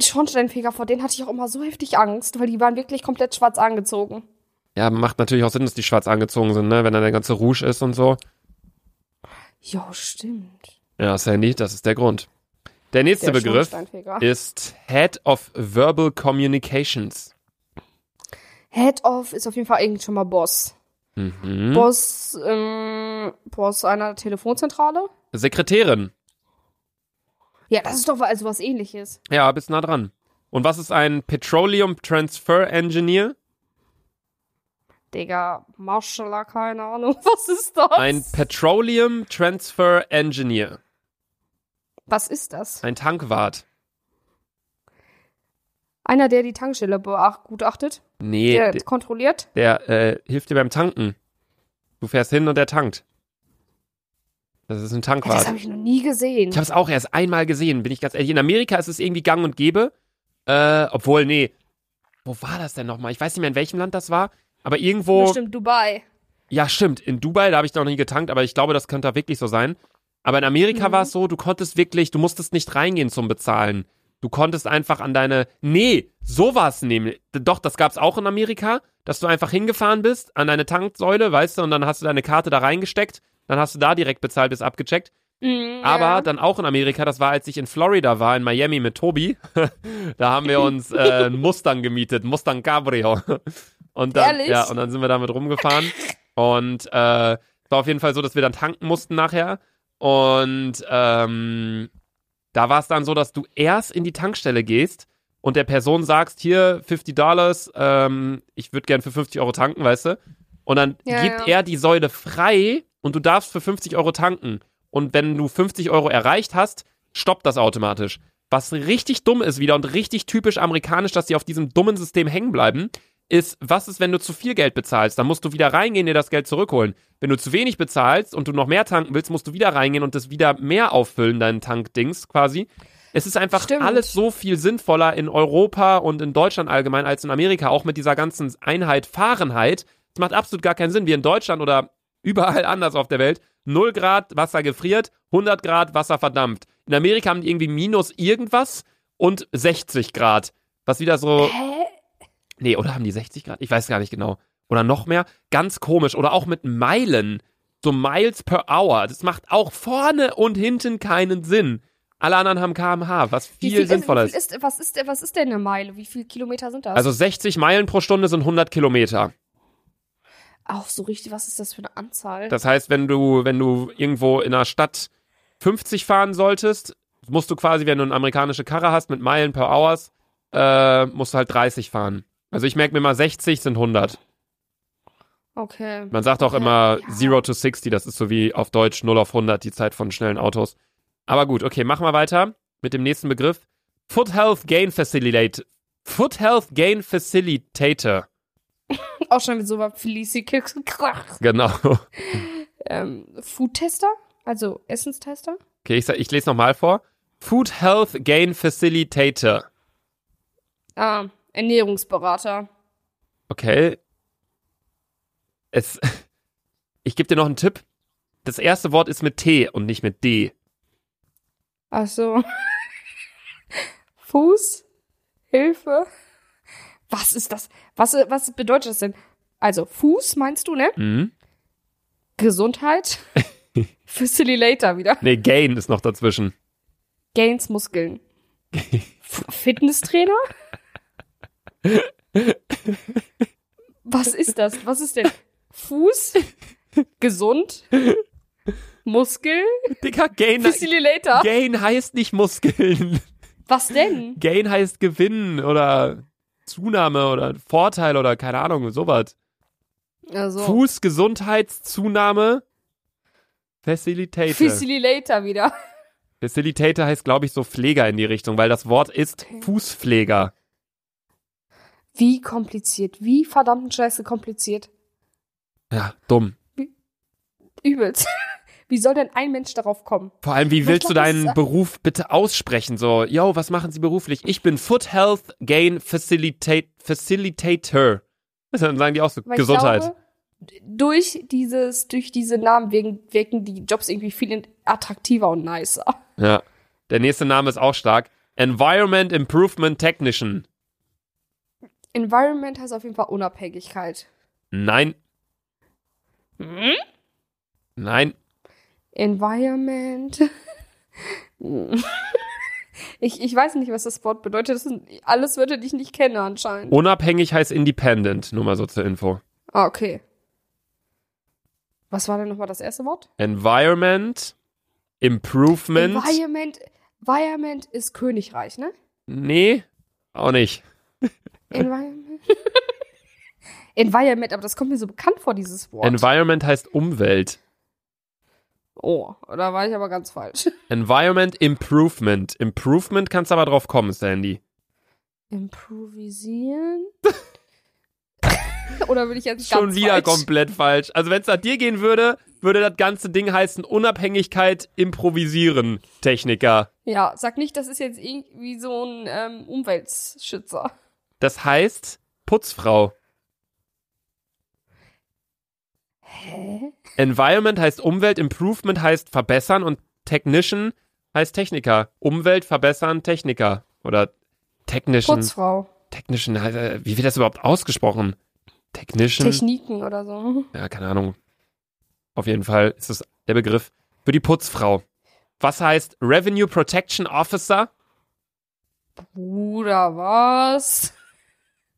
Schornsteinfeger, vor denen hatte ich auch immer so heftig Angst, weil die waren wirklich komplett schwarz angezogen. Ja, macht natürlich auch Sinn, dass die schwarz angezogen sind, ne? Wenn da der ganze Rouge ist und so. Jo, stimmt. Ja, Sandy, das ist der Grund. Der nächste Der Begriff ist Head of Verbal Communications. Head of ist auf jeden Fall eigentlich schon mal Boss. Mhm. Boss, ähm, Boss einer Telefonzentrale? Sekretärin. Ja, das ist doch also was ähnliches. Ja, bist nah dran. Und was ist ein Petroleum Transfer Engineer? Digga, Marshall, keine Ahnung. [LAUGHS] Was ist das? Ein Petroleum Transfer Engineer. Was ist das? Ein Tankwart. Einer, der die Tankstelle begutachtet, Nee, der der, kontrolliert. der äh, hilft dir beim Tanken. Du fährst hin und der tankt. Das ist ein Ja, Tankwart. das habe ich noch nie gesehen. Ich habe es auch erst einmal gesehen, bin ich ganz ehrlich. In Amerika ist es irgendwie gang und gäbe. Äh, obwohl, nee. Wo war das denn nochmal? Ich weiß nicht mehr, in welchem Land das war. Aber irgendwo. Bestimmt Dubai. Ja, stimmt. In Dubai, da habe ich noch nie getankt, aber ich glaube, das könnte da wirklich so sein. Aber in Amerika Mhm. war es so, du konntest wirklich, du musstest nicht reingehen zum Bezahlen. Du konntest einfach an deine. Nee, so war es nämlich. Doch, das gab's auch in Amerika, dass du einfach hingefahren bist an deine Tanksäule, weißt du, und dann hast du deine Karte da reingesteckt, dann hast du da direkt bezahlt, bis abgecheckt. Mhm, Aber ja. dann auch in Amerika, das war, als ich in Florida war, in Miami mit Tobi. [LAUGHS] da haben wir [LAUGHS] uns äh, einen Mustang gemietet, Mustang Cabrio. [LAUGHS] Und dann, Ehrlich? ja, und dann sind wir damit rumgefahren. Und äh, es war auf jeden Fall so, dass wir dann tanken mussten nachher. Und ähm, da war es dann so, dass du erst in die Tankstelle gehst und der Person sagst, hier 50 Dollars, ähm, ich würde gern für 50 Euro tanken, weißt du? Und dann Ja, gibt ja. er die Säule frei und du darfst für 50 Euro tanken. Und wenn du 50 Euro erreicht hast, stoppt das automatisch. Was richtig dumm ist wieder und richtig typisch amerikanisch, dass die auf diesem dummen System hängen bleiben, ist, was ist, wenn du zu viel Geld bezahlst? Dann musst du wieder reingehen, dir das Geld zurückholen. Wenn du zu wenig bezahlst und du noch mehr tanken willst, musst du wieder reingehen und das wieder mehr auffüllen, dein Tankdings quasi. Es ist einfach Stimmt. alles so viel sinnvoller in Europa und in Deutschland allgemein als in Amerika, auch mit dieser ganzen Einheit Fahrenheit. Es macht absolut gar keinen Sinn, wie in Deutschland oder überall anders auf der Welt. 0 Grad, Wasser gefriert, 100 Grad, Wasser verdampft. In Amerika haben die irgendwie minus irgendwas und 60 Grad. Was wieder so, Hä? Nee, oder haben die 60 Grad? Ich weiß gar nicht genau. Oder noch mehr. Ganz komisch. Oder auch mit Meilen. So Miles per Hour. Das macht auch vorne und hinten keinen Sinn. Alle anderen haben kmh, was viel, sinnvoller wie viel ist. ist. Was ist, was ist denn eine Meile? Wie viele Kilometer sind das? Also 60 Meilen pro Stunde sind 100 Kilometer. auch so richtig, was ist das für eine Anzahl? Das heißt, wenn du, wenn du irgendwo in einer Stadt 50 fahren solltest, musst du quasi, wenn du eine amerikanische Karre hast mit Meilen per Hours, äh, musst du halt 30 fahren. Also ich merke mir mal, 60 sind 100. okay. Man sagt auch Okay, immer ja. 0 to 60, das ist so wie auf Deutsch 0 auf 100, die Zeit von schnellen Autos. Aber gut, okay, machen wir weiter mit dem nächsten Begriff. Foot Health Gain Facilitator. Foot Health Gain Facilitator. [LAUGHS] Auch schon mit so was Krach. Genau. Ähm, Foodtester? Also Essenstester? Okay, ich, ich lese nochmal vor. Food Health Gain Facilitator. Ah, Ernährungsberater. Okay. Es, [LAUGHS] ich gebe dir noch einen Tipp. Das erste Wort ist mit T und nicht mit D. Ach so. [LAUGHS] Fuß? Hilfe? Was ist das? Was, was bedeutet das denn? Also, Fuß meinst du, ne? Mhm. Gesundheit? [LAUGHS] Facilitator wieder. Nee, Gain ist noch dazwischen. Gains Muskeln. Fitnesstrainer? Was ist das? Was ist denn? Fuß? Gesund? Muskel? Dicker, Gain, Facilitator? Gain heißt nicht Muskeln. Was denn? Gain heißt Gewinn oder Zunahme oder Vorteil oder keine Ahnung, sowas. Also, Fuß, Gesundheitszunahme, Facilitator. Facilitator wieder. Facilitator heißt, glaube ich, so Pfleger in die Richtung, weil das Wort ist. Fußpfleger. Wie kompliziert. Wie verdammten Scheiße kompliziert. Ja, dumm. Übelst. [LAUGHS] Wie soll denn ein Mensch darauf kommen? Vor allem, wie willst du deinen Beruf bitte aussprechen? So, yo, was machen Sie beruflich? Ich bin Foot Health Gain Facilitate, Facilitator. Dann sagen die auch so, Weil Gesundheit. Glaube, durch dieses, durch diese Namen wirken, wirken die Jobs irgendwie viel attraktiver und nicer. ja. Der nächste Name ist auch stark. Environment Improvement Technician. Environment heißt auf jeden Fall Unabhängigkeit. Nein, nein. Environment. ich, ich weiß nicht, was das Wort bedeutet. Das sind alles Wörter, die ich nicht kenne anscheinend. Unabhängig heißt independent. Nur mal so zur Info. Ah, okay. Was war denn nochmal das erste Wort? Environment Improvement. Environment. Environment ist Königreich, ne? nee, auch nicht. Environment. [LAUGHS] Environment, aber das kommt mir so bekannt vor, dieses Wort. Environment heißt Umwelt. oh, da war ich aber ganz falsch. [LAUGHS] Environment Improvement. Improvement kannst aber drauf kommen, Sandy. Improvisieren? [LAUGHS] Oder will ich jetzt Schon wieder falsch? komplett falsch. Also wenn es nach dir gehen würde, würde das ganze Ding heißen Unabhängigkeit improvisieren, Techniker. Ja, sag nicht, das ist jetzt irgendwie so ein ähm, Umweltschützer. Das heißt Putzfrau. Hä? Environment heißt Umwelt, Improvement heißt verbessern und Technician heißt Techniker. Umwelt verbessern, Techniker. Oder Technician. Putzfrau. Technician, heißt, äh, wie wird das überhaupt ausgesprochen? Technician? Techniken oder so. ja, keine Ahnung. Auf jeden Fall ist es der Begriff für die Putzfrau. Was heißt Revenue Protection Officer? Bruder, was?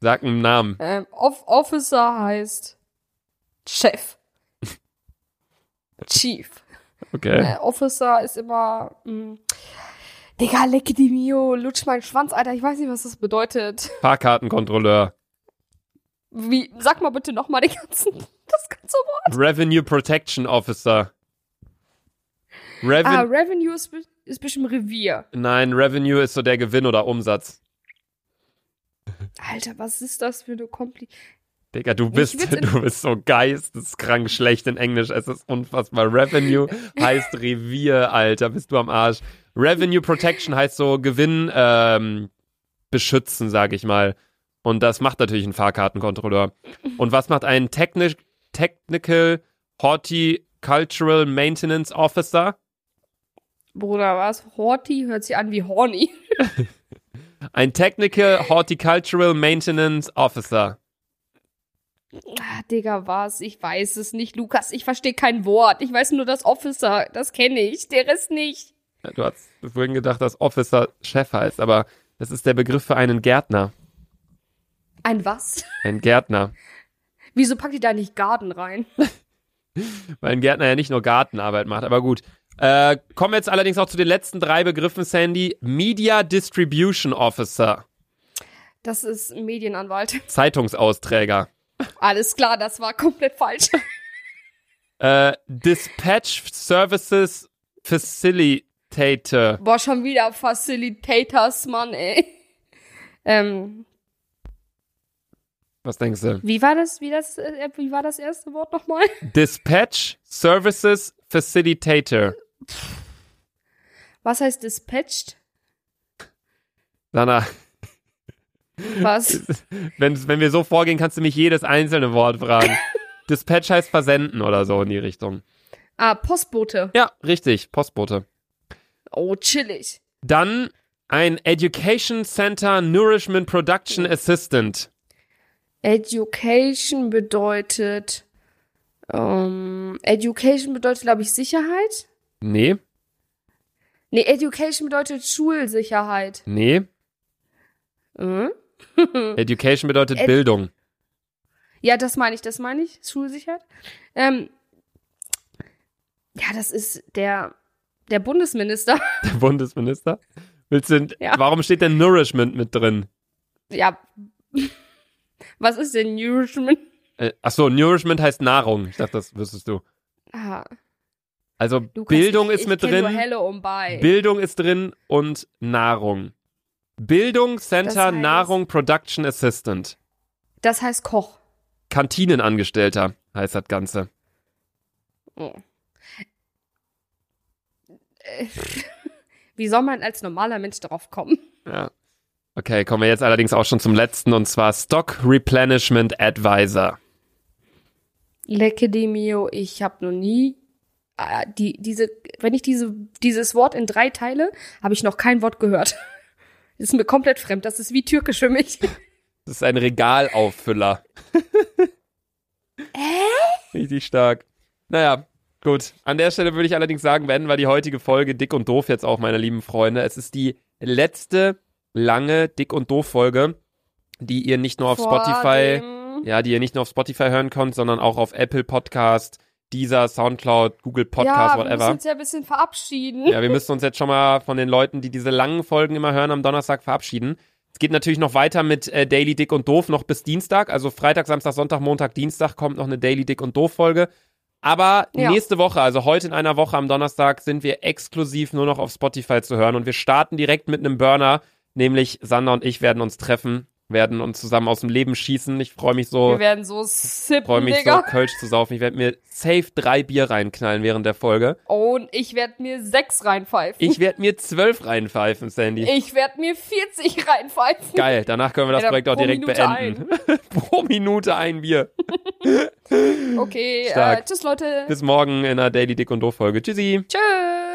Sag einen Namen. Ähm, Off Officer heißt Chef. [LAUGHS] Chief. Okay. Äh, Officer ist immer. Mh, Digga, lecke die Mio, lutsch meinen Schwanz, Alter. Ich weiß nicht, was das bedeutet. Fahrkartenkontrolleur. Wie, sag mal bitte nochmal den ganzen, [LAUGHS] das ganze Wort. Revenue Protection Officer. Reven Ah, Revenue ist, ist bestimmt Revier. Nein, Revenue ist so der Gewinn oder Umsatz. Alter, was ist das für eine Kompli... Digga, du bist, [LAUGHS] du bist so geisteskrank schlecht in Englisch. Es ist unfassbar. Revenue [LAUGHS] heißt Revier, Alter. Bist du am Arsch. Revenue Protection heißt so Gewinn ähm, beschützen, sag ich mal. Und das macht natürlich ein Fahrkartenkontrolleur. Und was macht ein Techni Technical Horticultural Maintenance Officer? Bruder, was? Horty hört sich an wie Horny. [LAUGHS] Ein Technical Horticultural Maintenance Officer. Ah, Digga, was? Ich weiß es nicht, Lukas. Ich verstehe kein Wort. Ich weiß nur das Officer. Das kenne ich. Der Rest nicht. Ja, Du hast vorhin gedacht, dass Officer Chef heißt, aber das ist der Begriff für einen Gärtner. Ein was? Ein Gärtner. [LAUGHS] Wieso packt ihr da nicht Garten rein? [LAUGHS] Weil ein Gärtner ja nicht nur Gartenarbeit macht, aber gut. Äh, kommen wir jetzt allerdings auch zu den letzten drei Begriffen, Sandy. Media Distribution Officer. Das ist Medienanwalt. [LAUGHS] Zeitungsausträger. Alles klar, das war komplett falsch. [LAUGHS] Äh, Dispatch Services Facilitator. Boah, schon wieder Facilitators, Mann, ey. Ähm, Was denkst du? wie war das, wie das, äh, wie war das erste Wort nochmal? Dispatch Services Facilitator. Was heißt dispatched? Sana, Was? [LAUGHS] wenn, wenn wir so vorgehen, kannst du mich jedes einzelne Wort fragen. [LAUGHS] Dispatch heißt versenden oder so in die Richtung. Ah, Postbote. Ja, richtig, Postbote. Oh, chillig. Dann ein Education Center Nourishment Production Assistant. Education bedeutet, ähm, Education bedeutet, glaube ich, Sicherheit. Nee, Nee, Education bedeutet Schulsicherheit. nee. Mhm. [LAUGHS] Education bedeutet Ed- Bildung. Ja, das meine ich, das meine ich. Schulsicherheit. Ähm, ja, das ist der, der Bundesminister. [LAUGHS] Der Bundesminister. Willst du, Ja. Warum steht denn Nourishment mit drin? ja. [LAUGHS] Was ist denn Nourishment? Äh, ach so, Nourishment heißt Nahrung. Ich dachte, das wüsstest du. Ah. Also Bildung nicht- ist mit drin. Bildung ist drin und Nahrung. Bildung Center Das heißt- Nahrung Production Assistant. das heißt Koch. Kantinenangestellter heißt das Ganze. Oh. Wie soll man als normaler Mensch darauf kommen? Ja. Okay, kommen wir jetzt allerdings auch schon zum letzten und zwar Stock Replenishment Advisor. Lecke de mio, ich habe noch nie die diese wenn ich diese dieses Wort in drei teile, habe ich noch kein Wort gehört. Das [LAUGHS] ist mir komplett fremd. Das ist wie türkisch für mich. [LAUGHS] Das ist ein Regalauffüller. Richtig stark. Naja, gut. An der Stelle würde ich allerdings sagen, beenden wir die heutige Folge Dick und Doof jetzt auch, meine lieben Freunde. Es ist die letzte lange Dick und Doof Folge, die ihr nicht nur auf Vor Spotify, ja, die ihr nicht nur auf Spotify hören könnt, sondern auch auf Apple Podcast, Deezer, Soundcloud, Google Podcast, ja, wir müssen whatever. uns ja ein bisschen verabschieden. Ja, wir müssen uns jetzt schon mal von den Leuten, die diese langen Folgen immer hören, am Donnerstag verabschieden. Es geht natürlich noch weiter mit äh, Daily Dick und Doof noch bis Dienstag. Also Freitag, Samstag, Sonntag, Montag, Dienstag kommt noch eine Daily Dick und Doof Folge. Aber Ja. nächste Woche, also heute in einer Woche am Donnerstag, sind wir exklusiv nur noch auf Spotify zu hören und wir starten direkt mit einem Burner, nämlich Sander und ich werden uns treffen, werden uns zusammen aus dem Leben schießen. Ich freue mich so Wir werden so sippen, freue mich so, Digga. Kölsch zu saufen. Ich werde mir safe drei Bier reinknallen während der Folge. Und ich werde mir sechs reinpfeifen. Ich werde mir zwölf reinpfeifen, Sandy. Ich werde mir 40 reinpfeifen. Geil, danach können wir das Ja, Projekt auch direkt Minute beenden. [LAUGHS] Pro Minute ein Bier. Okay, [LAUGHS] äh, tschüss Leute. Bis morgen in einer Daily Dick und Doof Folge. Tschüssi. Tschüss.